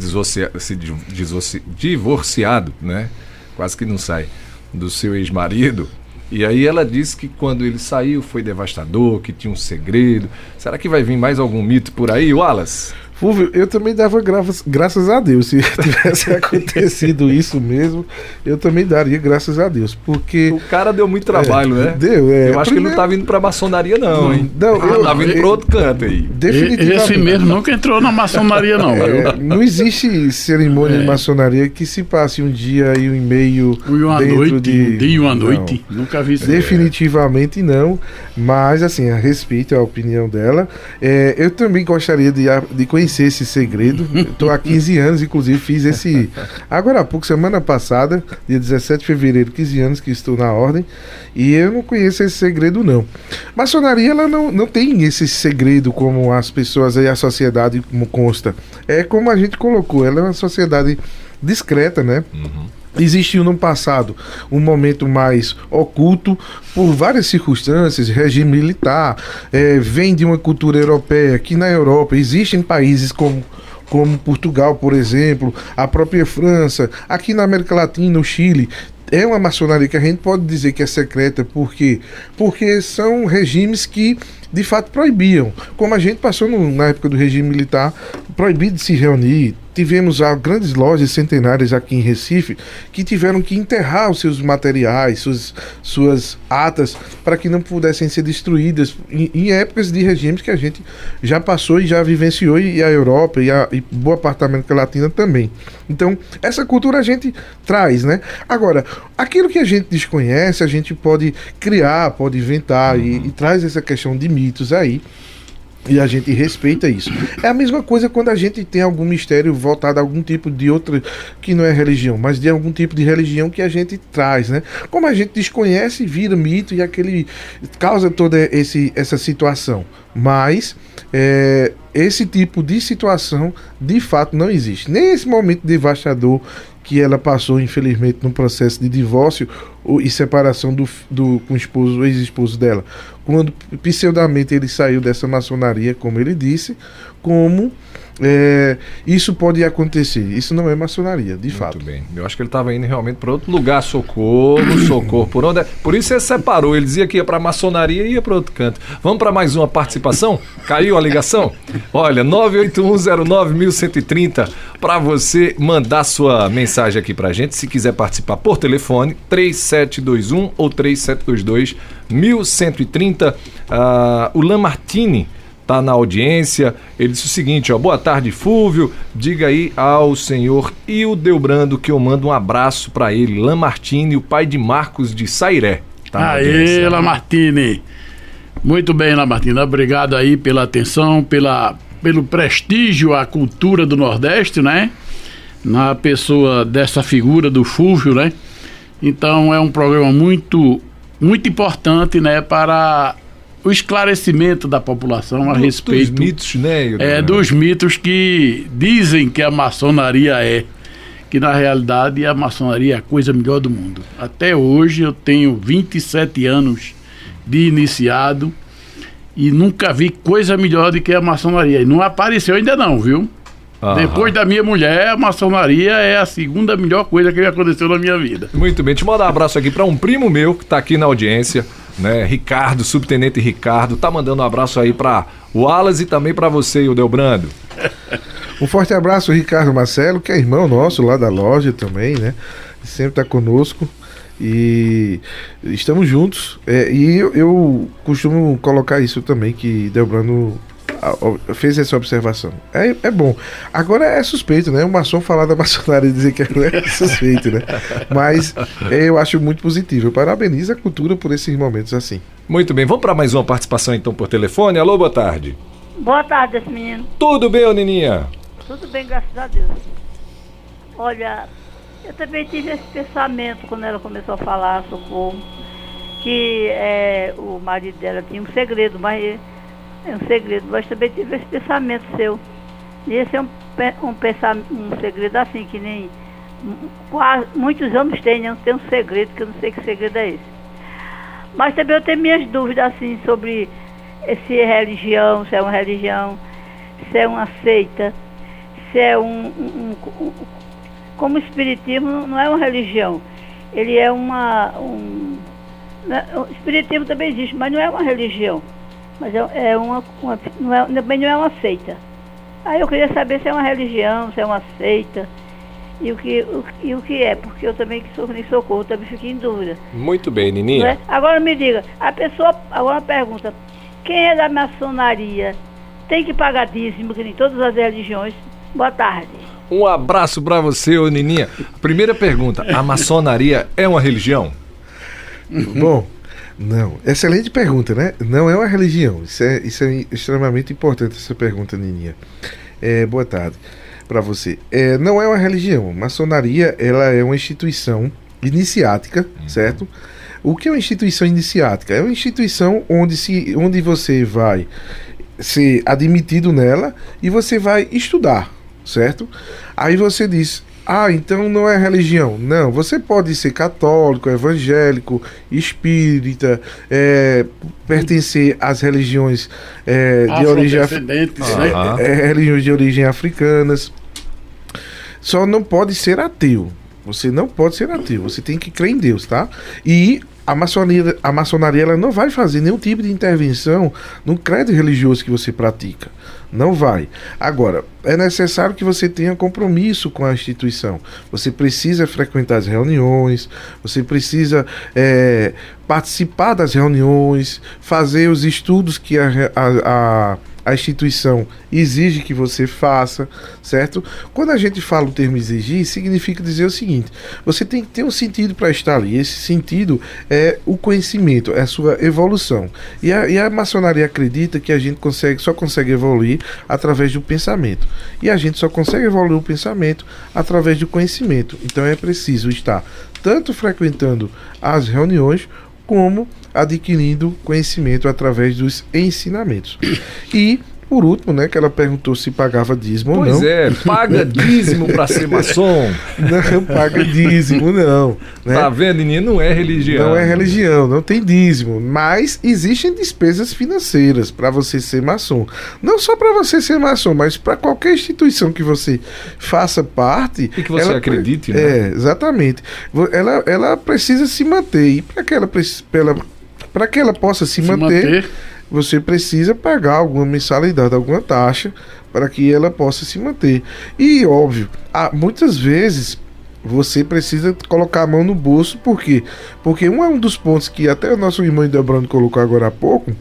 S2: se divorciado, né? Quase que não sai do seu ex-marido. E aí ela disse que quando ele saiu foi devastador, que tinha um segredo. Será que vai vir mais algum mito por aí, Wallace?
S4: Fulvio, eu também dava graças, graças a Deus. Se tivesse acontecido isso mesmo, eu também daria graças a Deus. Porque.
S2: O cara deu muito trabalho,
S4: é,
S2: né?
S4: Deu, é.
S2: Eu acho primeiro... que ele não tá vindo pra maçonaria, não, hein?
S4: Não,
S2: tá vindo eu, pra outro canto aí.
S3: Definitivamente. Esse mesmo nunca entrou na maçonaria, não.
S4: É, não existe cerimônia é. de maçonaria que se passe um dia e um e meio.
S3: E uma noite. De... Um dia e uma noite.
S4: Não.
S3: Nunca vi isso.
S4: Definitivamente não. Mas, assim, a respeito a opinião dela. É, eu também gostaria de, de conhecer esse segredo. Estou há 15 anos, inclusive, fiz esse. Agora há pouco, semana passada, dia 17 de fevereiro, 15 anos que estou na ordem. E eu não conheço esse segredo, não. Maçonaria, ela não, não tem esse segredo como as pessoas e a sociedade como consta. É como a gente colocou, ela é uma sociedade discreta, né? Uhum. Existiu no passado um momento mais oculto por várias circunstâncias, regime militar, é, vem de uma cultura europeia, que na Europa existem países como como Portugal, por exemplo, a própria França, aqui na América Latina, o Chile, é uma maçonaria que a gente pode dizer que é secreta, por quê? Porque são regimes que de fato proibiam. Como a gente passou no, na época do regime militar, proibido de se reunir. Tivemos a grandes lojas centenárias aqui em Recife que tiveram que enterrar os seus materiais, suas, suas atas, para que não pudessem ser destruídas em, em, épocas de regimes que a gente já passou e já vivenciou, e a Europa e, a, e boa parte da América Latina também. Então, essa cultura a gente traz, né? Agora, aquilo que a gente desconhece, a gente pode criar, pode inventar, uhum. e, e traz essa questão de mitos aí. E a gente respeita isso. É a mesma coisa quando a gente tem algum mistério voltado a algum tipo de outra, que não é religião, mas de algum tipo de religião que a gente traz, né? Como a gente desconhece, vira mito e aquele causa toda esse, essa situação. Mas é, esse tipo de situação de fato não existe. Nem esse momento devastador que ela passou, infelizmente, no processo de divórcio e separação do, do, com o esposo, ex-esposo dela. Quando pseudamente ele saiu dessa maçonaria, como ele disse, como é, isso pode acontecer. Isso não é maçonaria, de
S2: Muito
S4: fato.
S2: bem. Eu acho que ele estava indo realmente para outro lugar, socorro, socorro. Por onde? É? Por isso ele separou. Ele dizia que ia para maçonaria e ia para outro canto. Vamos para mais uma participação? Caiu a ligação? Olha, 981091130 para você mandar sua mensagem aqui para gente. Se quiser participar por telefone, 3721 ou 3722 1130. Uh, o Lamartine está na audiência. Ele disse o seguinte, ó, boa tarde, Fúvio. Diga aí ao senhor Ildebrando que eu mando um abraço para ele, Lamartine, o pai de Marcos de Sairé.
S3: Tá Aê, Lamartine. Muito bem, Lamartine. Obrigado aí pela atenção, pela, pelo prestígio à cultura do Nordeste, né? Na pessoa dessa figura do Fúvio, né? Então é um programa muito, muito importante, né? Para o esclarecimento da população a do, respeito
S2: dos mitos, né?
S3: É, dos mitos que dizem que a maçonaria é. Que na realidade a maçonaria é a coisa melhor do mundo. Até hoje eu tenho 27 anos de iniciado e nunca vi coisa melhor do que a maçonaria. E não apareceu ainda não, viu? Aham. Depois da minha mulher, a maçonaria é a segunda melhor coisa que aconteceu na minha vida.
S2: Muito bem, te mandar um abraço aqui para um primo meu que está aqui na audiência né? Ricardo, subtenente Ricardo, tá mandando um abraço aí para o Alas e também para você, o Delbrando.
S4: Um forte abraço, Ricardo Marcelo, que é irmão nosso lá da loja também, né? Sempre tá conosco e estamos juntos. É, e eu, eu, costumo colocar isso também, que Delbrando fez essa observação. É, é bom. Agora é suspeito, né? O maçom falar da maçonaria e dizer que é suspeito, né? Mas é, eu acho muito positivo. Eu parabenizo a cultura por esses momentos assim.
S2: Muito bem, vamos para mais uma participação então por telefone. Alô, boa tarde.
S6: Boa tarde, esse menino.
S2: Tudo bem, ô Nininha?
S6: Tudo bem, graças a Deus. Olha, eu também tive esse pensamento quando ela começou a falar, socorro, que é, o marido dela tinha um segredo, mas é um segredo, mas também tive esse pensamento seu. E esse é um, um, pensamento, um segredo assim, que nem quase, muitos homens têm, né? Tem um segredo, que eu não sei que segredo é esse. Mas também eu tenho minhas dúvidas assim sobre se é religião, se é uma religião, se é uma seita, se é um, um, um como o espiritismo não é uma religião, ele é uma um, né, o espiritismo também existe, mas não é uma religião. Mas é, é uma, uma não é, também não é uma seita. Aí eu queria saber se é uma religião, se é uma seita e o que, o, e o que é, porque eu também que sou nem socorro, também fiquei em dúvida.
S2: Muito bem, Nininha.
S6: É? Agora me diga, a pessoa, agora uma pergunta, quem é da maçonaria tem que pagar dízimo, que nem todas as religiões? Boa tarde.
S2: Um abraço para você, ô Nininha. Primeira pergunta, a maçonaria é uma religião?
S4: Bom, não. Excelente pergunta, né? Não é uma religião. Isso é, isso é extremamente importante, essa pergunta, Nininha. É, boa tarde para você. É, não é uma religião. Maçonaria ela é uma instituição iniciática, uhum. certo? O que é uma instituição iniciática? É uma instituição onde, se, onde você vai ser admitido nela e você vai estudar, certo? Aí você diz, ah, então não é religião. Não, você pode ser católico, evangélico, espírita, é, pertencer às religiões é, de origem
S3: né?
S4: é, religiões de origem africanas. Só não pode ser ateu. Você não pode ser ateu. Você tem que crer em Deus, tá? E a maçonaria, a maçonaria ela não vai fazer nenhum tipo de intervenção no credo religioso que você pratica. Não vai. Agora, é necessário que você tenha compromisso com a instituição. Você precisa frequentar as reuniões, você precisa é, participar das reuniões, fazer os estudos que a, a, a a instituição exige que você faça, certo? Quando a gente fala o termo exigir, significa dizer o seguinte: você tem que ter um sentido para estar ali. Esse sentido é o conhecimento, é a sua evolução. E a, e a maçonaria acredita que a gente consegue, só consegue evoluir através do pensamento. E a gente só consegue evoluir o pensamento através do conhecimento. Então é preciso estar tanto frequentando as reuniões como adquirindo conhecimento através dos ensinamentos. E por último, né, que ela perguntou se pagava dízimo
S2: pois
S4: ou não.
S2: Pois é, paga dízimo para ser maçom.
S4: Não paga dízimo, não. Né?
S2: Tá vendo, menino? Não é religião.
S4: Não é religião, não tem dízimo. Mas existem despesas financeiras para você ser maçom. Não só para você ser maçom, mas para qualquer instituição que você faça parte.
S2: E que você
S4: ela,
S2: acredite, né?
S4: É, exatamente. Ela, ela precisa se manter. E para que ela, para que ela possa se, se manter, manter você precisa pagar alguma mensalidade, alguma taxa para que ela possa se manter. E óbvio, há, muitas vezes você precisa colocar a mão no bolso, por quê? Porque um é um dos pontos que até o nosso irmão Debrando colocou agora há pouco,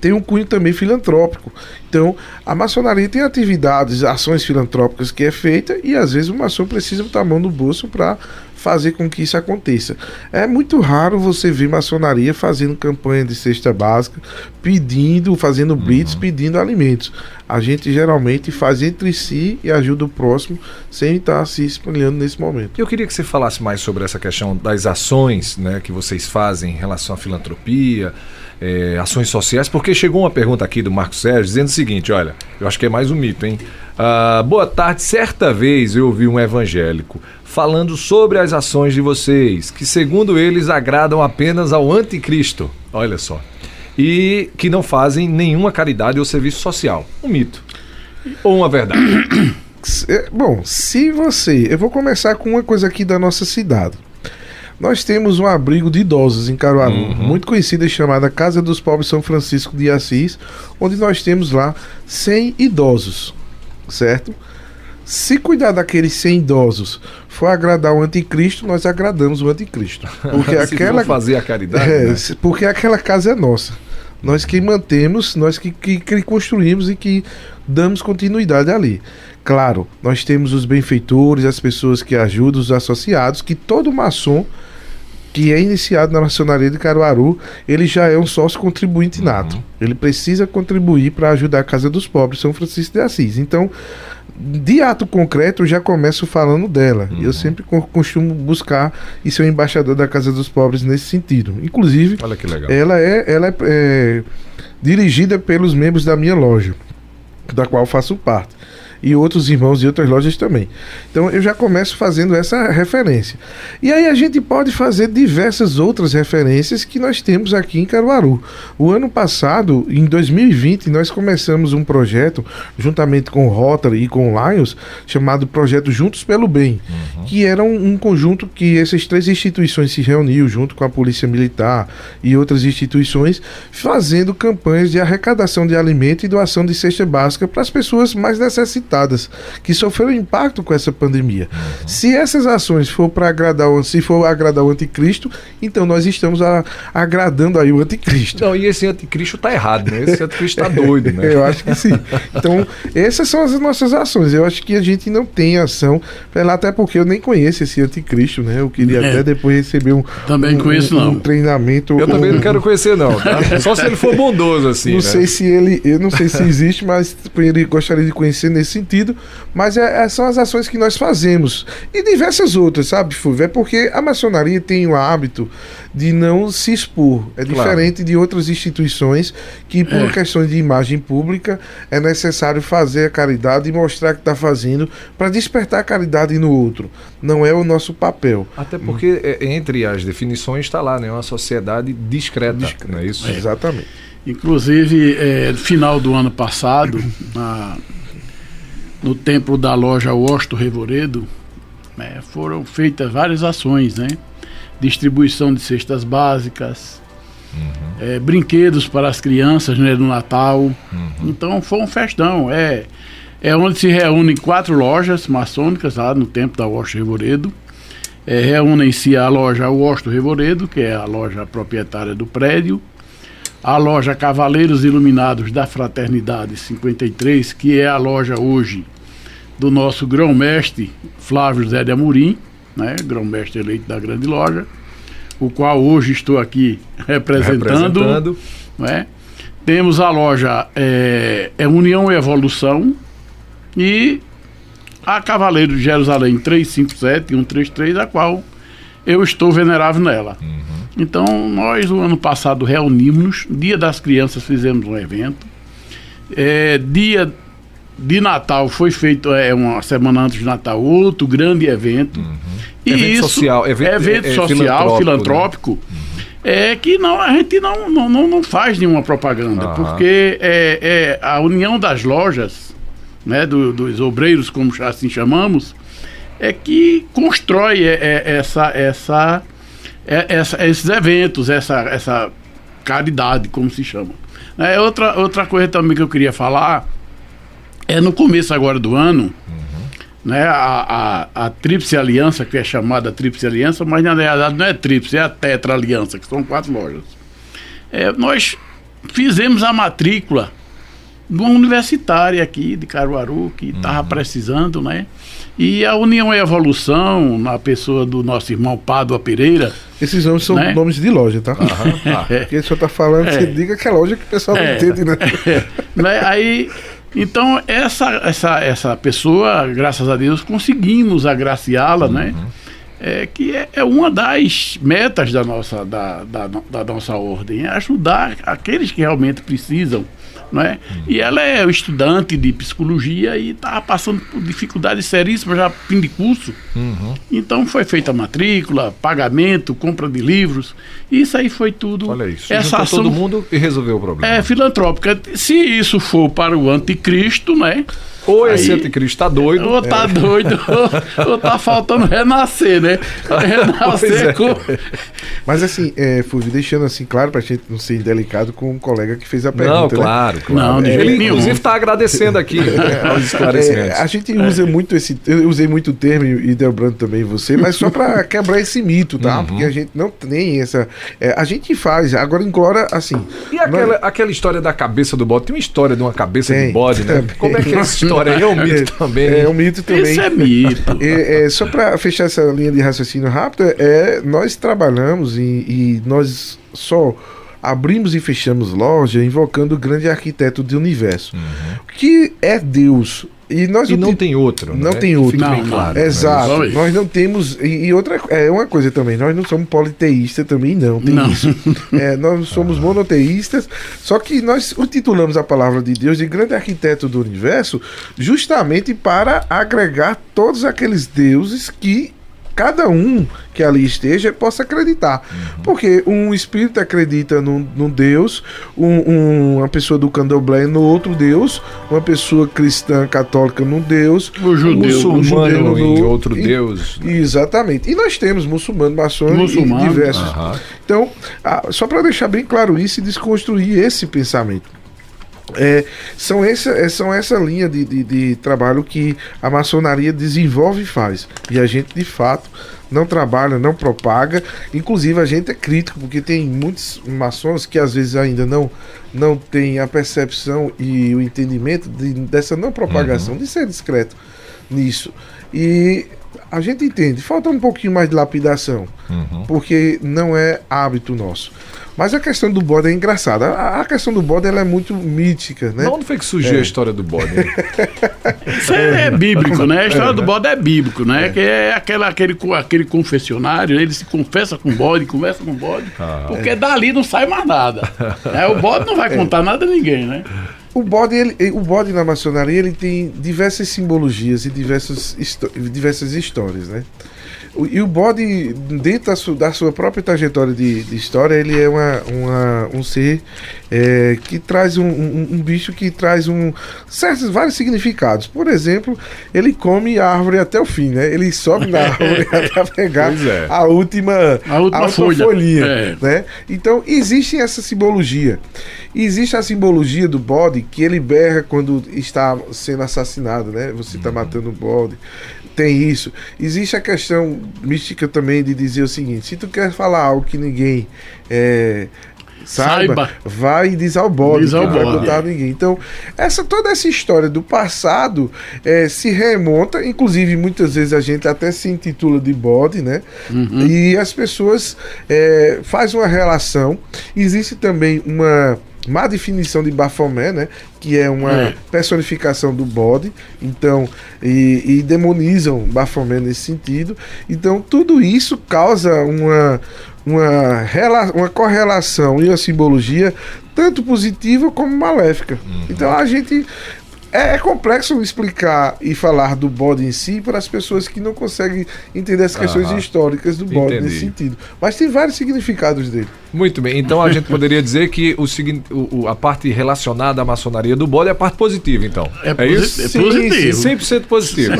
S4: tem um cunho também filantrópico. Então, a maçonaria tem atividades, ações filantrópicas que é feita e às vezes o maçom precisa botar a mão no bolso para fazer com que isso aconteça. É muito raro você ver maçonaria fazendo campanha de cesta básica, pedindo, fazendo blitz, uhum. pedindo alimentos. A gente geralmente faz entre si e ajuda o próximo sem estar se espalhando nesse momento.
S2: Eu queria que você falasse mais sobre essa questão das ações né, que vocês fazem em relação à filantropia, é, ações sociais, porque chegou uma pergunta aqui do Marcos Sérgio dizendo o seguinte: olha, eu acho que é mais um mito, hein? Uh, boa tarde, certa vez eu ouvi um evangélico falando sobre as ações de vocês, que segundo eles agradam apenas ao anticristo. Olha só. E que não fazem nenhuma caridade ou serviço social. Um mito. Ou uma verdade.
S4: Bom, se você. Eu vou começar com uma coisa aqui da nossa cidade. Nós temos um abrigo de idosos em Caruaru, uhum. muito conhecida chamada Casa dos Pobres São Francisco de Assis, onde nós temos lá 100 idosos, certo? Se cuidar daqueles 100 idosos for agradar o anticristo, nós agradamos o anticristo.
S2: Porque aquela fazer a caridade, é, né?
S4: porque aquela casa é nossa. Nós que mantemos, nós que, que, que construímos e que damos continuidade ali. Claro, nós temos os benfeitores, as pessoas que ajudam, os associados, que todo maçom que é iniciado na maçonaria de Caruaru, ele já é um sócio contribuinte nato. Uhum. Ele precisa contribuir para ajudar a Casa dos Pobres São Francisco de Assis. Então, de ato concreto, eu já começo falando dela. Uhum. Eu sempre costumo buscar e ser o embaixador da Casa dos Pobres nesse sentido. Inclusive, ela é, ela é, é dirigida pelos membros da minha loja, da qual faço parte. E outros irmãos de outras lojas também. Então eu já começo fazendo essa referência. E aí a gente pode fazer diversas outras referências que nós temos aqui em Caruaru. O ano passado, em 2020, nós começamos um projeto juntamente com o Rotary e com o Lions, chamado Projeto Juntos pelo Bem, uhum. que era um, um, conjunto que essas três instituições se reuniu junto com a Polícia Militar e outras instituições, fazendo campanhas de arrecadação de alimento e doação de cesta básica para as pessoas mais necessitadas, que sofreram impacto com essa pandemia. Uhum. Se essas ações for para agradar, se for agradar o anticristo, então nós estamos a, agradando aí o anticristo.
S2: Não, e esse anticristo está errado, né? Esse anticristo está doido, né?
S4: Eu acho que sim. Então, essas são as nossas ações. Eu acho que a gente não tem ação, até porque eu nem conheço esse anticristo, né? Eu queria é. até depois receber um,
S3: também
S4: um,
S3: conheço, um,
S4: um treinamento.
S2: Eu um, também não quero conhecer, não. Tá? Só se ele for bondoso, assim.
S4: Não
S2: né?
S4: sei se ele. Eu não sei se existe, mas ele gostaria de conhecer nesse sentido. Mas é, é, são as ações que nós fazemos. E diversas outras, sabe, Fulvio? É porque a maçonaria tem o hábito de não se expor. É diferente claro. de outras instituições que, por é. questões de imagem pública, é necessário fazer a caridade e mostrar que está fazendo para despertar a caridade no outro. Não é o nosso papel.
S2: Até porque é, entre as definições está lá, né? Uma sociedade discreta, discreta. não é isso?
S4: É. Exatamente.
S3: Inclusive, é, final do ano passado, na, no templo da loja Osto Revoredo, né, foram feitas várias ações, né? distribuição de cestas básicas, uhum. é, brinquedos para as crianças né, no Natal. Uhum. Então foi um festão. É, é onde se reúnem quatro lojas maçônicas lá no tempo da Washington Revoredo. É, Reúnem-se a loja Washington Revoredo, que é a loja proprietária do prédio, a loja Cavaleiros Iluminados da Fraternidade 53, que é a loja hoje do nosso grão-mestre Flávio Zé de Amorim, né, grão-mestre eleito da grande loja, o qual hoje estou aqui representando. representando. Né? Temos a loja é, é União e Evolução e a Cavaleiro de Jerusalém 357 e 133, a qual eu estou venerável nela. Uhum. Então, nós, o ano passado, reunimos, Dia das Crianças, fizemos um evento. É, dia de Natal foi feito é, uma semana antes de Natal outro grande evento. Uhum.
S2: E evento isso, social,
S3: evento, evento é, é social, filantrópico, filantrópico né? é que não, a gente não, não, não, não faz nenhuma propaganda, uhum. porque é, é, a união das lojas, né, do, dos obreiros, como assim chamamos, é que constrói é, é, essa, essa, essa, esses eventos, essa, essa caridade, como se chama. É, outra, outra coisa também que eu queria falar é no começo agora do ano, uhum. né, a, a, a Tríplice Aliança, que é chamada Tríplice Aliança, mas na verdade não é Tríplice, é a Tetra Aliança, que são quatro lojas. É, nós fizemos a matrícula de uma universitária aqui de Caruaru, que estava uhum. precisando, né? E a União e Evolução, na pessoa do nosso irmão Pádua Pereira.
S4: Esses nomes são né? nomes de loja, tá? Uhum. Ah. Porque o senhor está falando, é. você diga que é loja que o pessoal é. não entende, né?
S3: É. né? Aí então, essa, essa, essa pessoa, graças a Deus, conseguimos agraciá-la, né? uhum. né? É, que é, é, uma das metas da nossa, da, da, da nossa ordem, é ajudar aqueles que realmente precisam é? Uhum. E ela é estudante de psicologia e estava passando por dificuldades seríssimas já fim de curso. Uhum. Então foi feita a matrícula, pagamento, compra de livros. Isso aí foi tudo.
S2: Olha isso. Essa ação todo mundo e resolveu o problema.
S3: É filantrópica. Se isso for para o anticristo, né?
S2: Ou esse Aí, anticristo tá doido.
S3: Ou tá é. doido, ou, ou tá faltando renascer, né? Renascer
S4: é. com. Mas assim, é, Fulvio, deixando assim claro pra gente não ser indelicado com um colega que fez a pergunta.
S2: Não, claro,
S4: né?
S2: claro. Não, é, ele, inclusive, está agradecendo aqui né, aos esclarecimentos.
S4: É, a gente usa muito esse. Eu usei muito o termo, e Delbrando também você, mas só para quebrar esse mito, tá? Uhum. Porque a gente não tem essa. É, a gente faz, agora em Glória, assim.
S2: E aquela, aquela história da cabeça do bode? Tem uma história de uma cabeça tem, de bode, né? Também. Como é que é essa história? É um mito é, também.
S4: É um mito também.
S3: Isso é mito.
S4: É, é, só para fechar essa linha de raciocínio rápido, é, nós trabalhamos e, e nós só abrimos e fechamos loja invocando o grande arquiteto do universo, que é Deus. E, nós
S2: E não tem outro.
S4: não
S2: né?
S4: tem outro.
S3: Não,
S2: claro, né?
S4: Exato. Nós não temos. E, e outra é uma coisa também, nós não somos politeístas também, não. Tem
S3: Não.
S4: isso. É, nós somos monoteístas, só que nós intitulamos a palavra de Deus de grande arquiteto do universo, justamente para agregar todos aqueles deuses que cada um que ali esteja possa acreditar. Porque um espírito acredita num, num Deus, um- um- uma pessoa do candomblé no outro Deus, uma pessoa cristã católica num Deus,
S3: O judeu,
S4: um
S2: Muçulmano
S4: judeu
S2: em
S4: no-
S2: outro
S4: e-
S2: deus.
S4: Exatamente. E nós temos muçulmano, maçom
S3: Muçulmano,
S4: e diversos.
S2: aham.
S4: Então, ah, só para deixar bem claro isso e desconstruir esse pensamento. É, são, essa, é, são essa linha de, de, de trabalho que a maçonaria desenvolve e faz. E a gente, de fato, não trabalha, não propaga. Inclusive, a gente é crítico, porque tem muitos maçons que às vezes ainda não, não têm a percepção e o entendimento de- dessa não propagação, de ser discreto nisso. E a gente entende, falta um pouquinho mais de lapidação, porque não é hábito nosso. Mas a questão do bode é engraçada. A, a questão do bode ela é muito mítica, né?
S2: Mas onde foi que surgiu a história do bode?
S3: Isso é, é bíblico, né? A história do bode é bíblico, né? Que é aquela, aquele, aquele confessionário, ele se confessa com o bode, conversa com o bode, porque dali não sai mais nada. É, o bode não vai contar nada a ninguém, né?
S4: O bode, ele, o bode na maçonaria ele tem diversas simbologias e diversas, diversas histórias, né? E o bode, dentro da sua, da sua própria trajetória de, de história, ele é uma, uma- um ser é, que traz um, um- um bicho que traz um certos vários significados. Por exemplo, ele come a árvore até o fim, né? Ele sobe na árvore até pegar
S2: é.
S4: a última,
S3: A última folha.
S4: folhinha,
S3: É.
S4: né? Então existe essa simbologia. Existe a simbologia do bode que ele berra quando está sendo assassinado, né? Você está matando o bode. Tem isso. Existe a questão mística também de dizer o seguinte: se tu quer falar algo que ninguém é, saiba,
S3: Saiba.
S4: vai e diz ao bode,
S3: Diz ao
S4: não vai
S3: bode.
S4: contar a ninguém. Então, essa, toda essa história do passado eh, se remonta, inclusive muitas vezes a gente até se intitula de bode, né? E as pessoas eh, fazem uma relação. Existe também uma má definição de Baphomet, né? Que é uma
S3: É.
S4: personificação do bode, então, e, e demonizam Baphomet nesse sentido. Então, tudo isso causa uma, uma, rela- uma correlação e uma simbologia tanto positiva como maléfica. Então, a gente. É, é complexo explicar e falar do bode em si para as pessoas que não conseguem entender as questões
S2: Aham.
S4: históricas do bode
S2: Entendi.
S4: nesse sentido. Mas tem vários significados dele.
S2: Muito bem, então a gente poderia dizer que o, o- a parte relacionada à maçonaria do bode é a parte positiva, então.
S3: É,
S2: É, isso?
S3: é
S4: Sim,
S3: positivo.
S2: 100% positiva.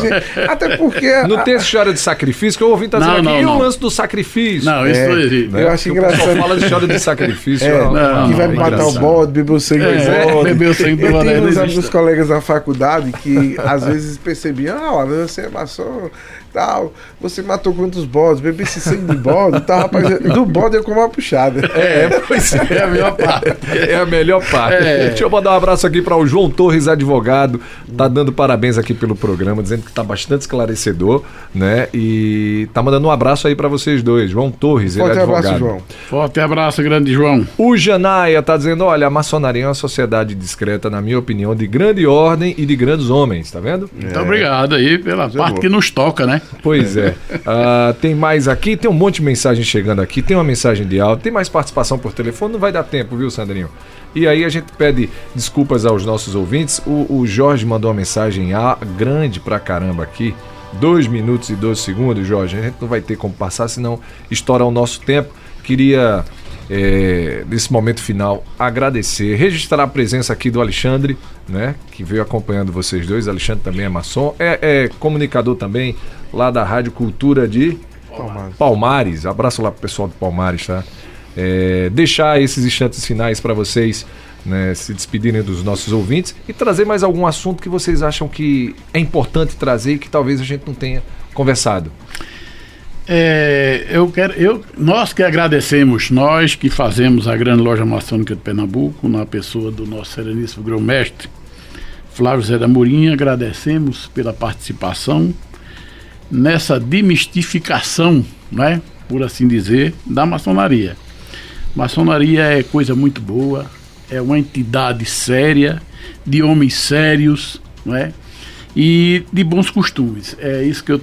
S4: Até porque. A-
S2: tem essa história de sacrifício que eu ouvi tá dizendo
S3: Não,
S2: aqui,
S3: não,
S2: e o lance do sacrifício?
S3: Não, isso
S4: É,
S2: né?
S4: eu acho
S2: pessoal
S4: engraçado.
S2: fala de história de sacrifício.
S4: É,
S3: não,
S4: que vai
S3: não,
S4: matar o bode, beber o sangue do
S2: é,
S4: bode.
S3: beber o sangue do
S4: Eu
S3: bode,
S4: tenho
S3: não
S4: uns,
S3: existe.
S4: uns colegas faculdade que às vezes percebiam, ah, você maçom, tal, você matou quantos bodes, bebeu esse sangue de bode, tal, rapaz, do bode eu como uma puxada.
S2: É, pois é.
S3: É a melhor parte.
S2: É a melhor parte.
S3: É.
S2: Deixa eu mandar um abraço aqui para o João Torres, advogado. Tá dando parabéns aqui pelo programa, dizendo que tá bastante esclarecedor, né? E tá mandando um abraço aí para vocês dois. João Torres, ele
S4: Forte
S2: é advogado.
S4: abraço, João.
S3: Forte abraço, grande João.
S2: O Janaia tá dizendo: olha, a maçonaria é uma sociedade discreta, na minha opinião, de grande ordem e de grandes homens, tá vendo?
S3: Muito obrigado aí pela parte
S4: boa.
S3: que nos toca, né?
S2: Pois é. Ah, tem mais aqui, tem um monte de mensagem chegando aqui, tem uma mensagem de áudio, tem mais participação por telefone, não vai dar tempo, viu, Sandrinho? E aí a gente pede desculpas aos nossos ouvintes. O, o Jorge mandou uma mensagem ah, grande pra caramba aqui. 2 minutos e 12 segundos, Jorge. A gente não vai ter como passar, senão estoura o nosso tempo. Queria, é, nesse momento final, agradecer, registrar a presença aqui do Alexandre, né? Que veio acompanhando vocês dois. Alexandre também é maçom, é, é comunicador também lá da Rádio Cultura de
S4: Palmares.
S2: Palmares. Abraço lá pro pessoal de Palmares, tá? É, deixar esses instantes finais para vocês né, se despedirem dos nossos ouvintes e trazer mais algum assunto que vocês acham que é importante trazer e que talvez a gente não tenha conversado.
S3: É, eu quero, eu, nós que agradecemos, nós que fazemos a grande loja maçônica de Pernambuco, na pessoa do nosso sereníssimo grão-mestre Flávio Zé da Mourinha, agradecemos pela participação nessa demistificação, né, por assim dizer, da maçonaria. Maçonaria é coisa muito boa, é uma entidade séria, de homens sérios, não é? E de bons costumes. É isso que eu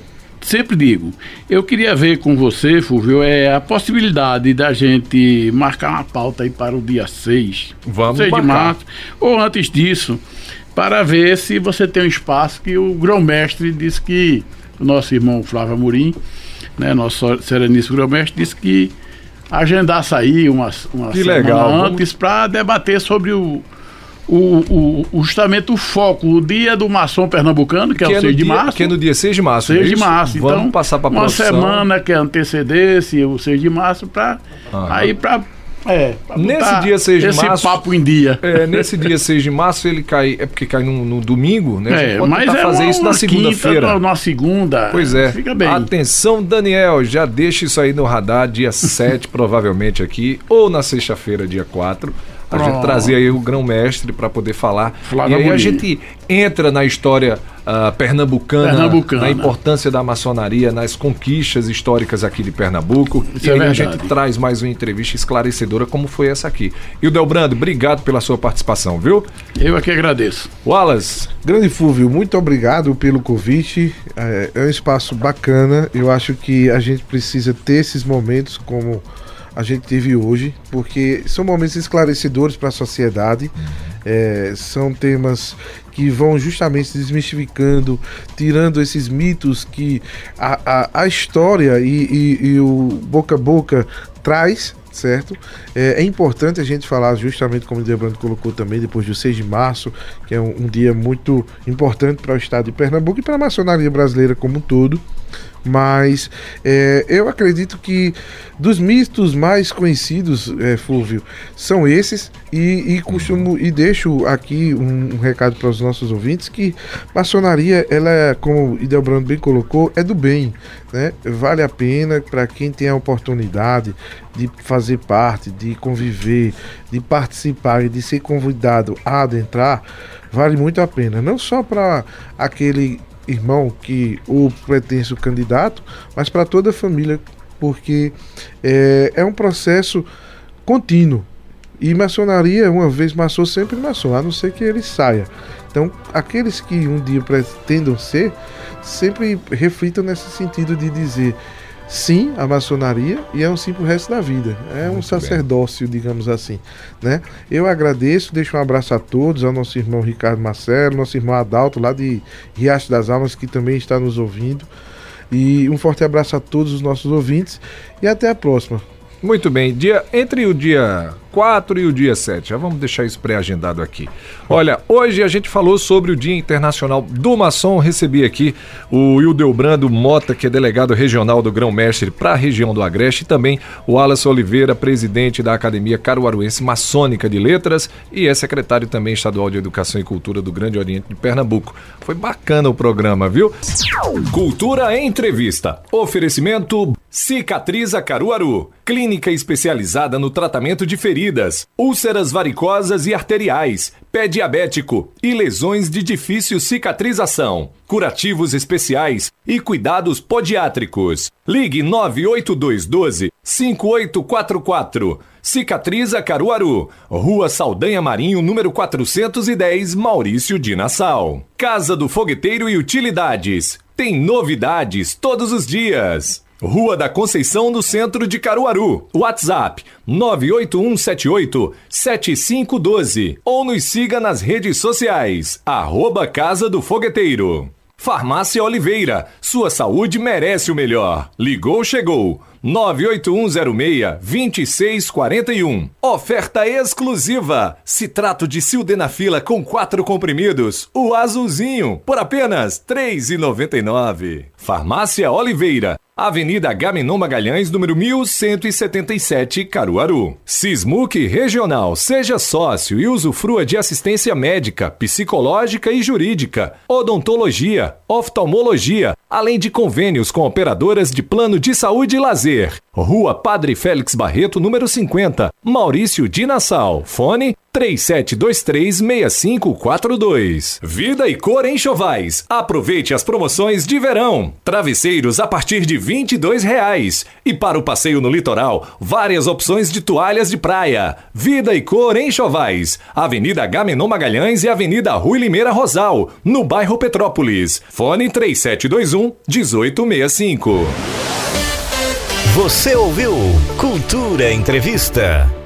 S3: sempre digo. Eu queria ver com você, Fulvio, é a possibilidade da gente marcar uma pauta aí para o dia 6.
S2: Vamos
S3: 6
S2: marcar.
S3: de março. Ou antes disso, para ver se você tem um espaço que o grão-mestre disse que o nosso irmão Flávio Amorim, né, nosso sereníssimo grão-mestre, disse que agendasse aí uma, uma
S2: Que
S3: semana
S2: legal,
S3: antes para debater sobre o, o, o- justamente o foco, o dia do maçom pernambucano, que, é o
S2: no
S3: 6 de
S2: dia,
S3: março.
S2: Que é no dia 6 de março.
S3: 6
S2: não é
S3: de março.
S2: Vamos
S3: então,
S2: passar para a
S3: uma
S2: produção.
S3: semana que antecedesse o 6 de março para aí para é,
S2: Nesse dia 6 de
S3: esse
S2: março-
S3: papo em dia.
S2: É, nesse dia 6 de março ele cai. É porque cai no, no domingo, né?
S3: É, mas é
S2: fazer
S3: uma,
S2: isso na
S3: uma
S2: segunda-feira.
S3: na segunda.
S2: Pois é.
S3: Fica bem.
S2: Atenção, Daniel, já deixa isso aí no radar, dia 7, provavelmente aqui, ou na sexta-feira, dia 4. A gente
S3: Pronto.
S2: trazer aí o grão-mestre para poder falar.
S3: Flávio
S2: e aí a gente entra na história ah, pernambucana,
S3: Pernambucana.
S2: na importância da maçonaria, nas conquistas históricas aqui de Pernambuco.
S3: Isso
S2: e
S3: é
S2: aí a gente traz mais uma entrevista esclarecedora como foi essa aqui. E o Delbrando, obrigado pela sua participação, viu?
S3: Eu aqui agradeço.
S2: Wallace,
S4: Grande Fúvio, muito obrigado pelo convite. É, é um espaço bacana. Eu acho que a gente precisa ter esses momentos como a gente teve hoje, porque são momentos esclarecedores para a sociedade. É, são temas que vão justamente desmistificando, tirando esses mitos que a, a, a história e, e- e o boca a boca traz, certo? É, é importante a gente falar, justamente como o Debrando colocou também, depois do 6 de março, que é um, um dia muito importante para o estado de Pernambuco e para a maçonaria brasileira como um todo. Mas é, eu acredito que dos mitos mais conhecidos, é, são esses e, e costumo e deixo aqui um, um recado para os nossos ouvintes que maçonaria, ela como o Idelbrando bem colocou, é do bem, né? Vale a pena para quem tem a oportunidade de fazer parte, de conviver, de participar e de ser convidado a adentrar, vale muito a pena. Não só para aquele irmão que o pretenso candidato, mas para toda a família, porque é, é um processo contínuo. E maçonaria, uma vez maçom, sempre maçom, a não ser que ele saia. Então, aqueles que um dia pretendam ser, sempre reflitam nesse sentido de dizer sim à maçonaria e é um sim pro resto da vida. É um
S2: Muito
S4: sacerdócio, digamos assim. Né? Eu agradeço, deixo um abraço a todos, ao nosso irmão Ricardo Marcelo, nosso irmão Adalto, lá de Riacho das Almas, que também está nos ouvindo. E um forte abraço a todos os nossos ouvintes e até a próxima.
S2: Muito bem, dia, entre o dia 4 e o dia 7, já vamos deixar isso pré-agendado aqui. Olha, hoje a gente falou sobre o Dia Internacional do Maçom, recebi aqui o Hildebrando Mota, que é delegado regional do Grão-Mestre para a região do Agreste, e também o Wallace Oliveira, presidente da Academia Caruaruense Maçônica de Letras e é secretário também estadual de Educação e Cultura do Grande Oriente de Pernambuco. Foi bacana o programa, viu?
S1: Cultura Entrevista. Oferecimento Cicatriza Caruaru. Clínica especializada no tratamento de feridas, úlceras varicosas e arteriais, pé diabético e lesões de difícil cicatrização. Curativos especiais e cuidados podiátricos. Ligue 98212 5844. Cicatriza Caruaru. Rua Saldanha Marinho, número 410, Maurício de Nassau. Casa do Fogueteiro e Utilidades. Tem novidades todos os dias. Rua da Conceição, no centro de Caruaru. WhatsApp 98178-7512. Ou nos siga nas redes sociais. Arroba Casa do Fogueteiro. Farmácia Oliveira. Sua saúde merece o melhor. Ligou, chegou. 98106-2641. Oferta exclusiva. Citrato de sildenafila com quatro comprimidos. O azulzinho, por apenas R$ 3,99. Farmácia Oliveira. Avenida Gaminon Magalhães, número 1177, Caruaru. Sismuc Regional. Seja sócio e usufrua de assistência médica, psicológica e jurídica, odontologia, oftalmologia, além de convênios com operadoras de plano de saúde e lazer. Rua Padre Félix Barreto, número 50, Maurício de Nassau. Fone
S2: 37236542. Vida e cor em Chovais. Aproveite as promoções de verão. Travesseiros a partir de 22 reais. E para o passeio no litoral, várias opções de toalhas de praia. Vida e cor em Chovais. Avenida Gamenon Magalhães e Avenida Rui Limeira Rosal, no bairro Petrópolis. Fone 3721 1865.
S1: Você ouviu Cultura Entrevista.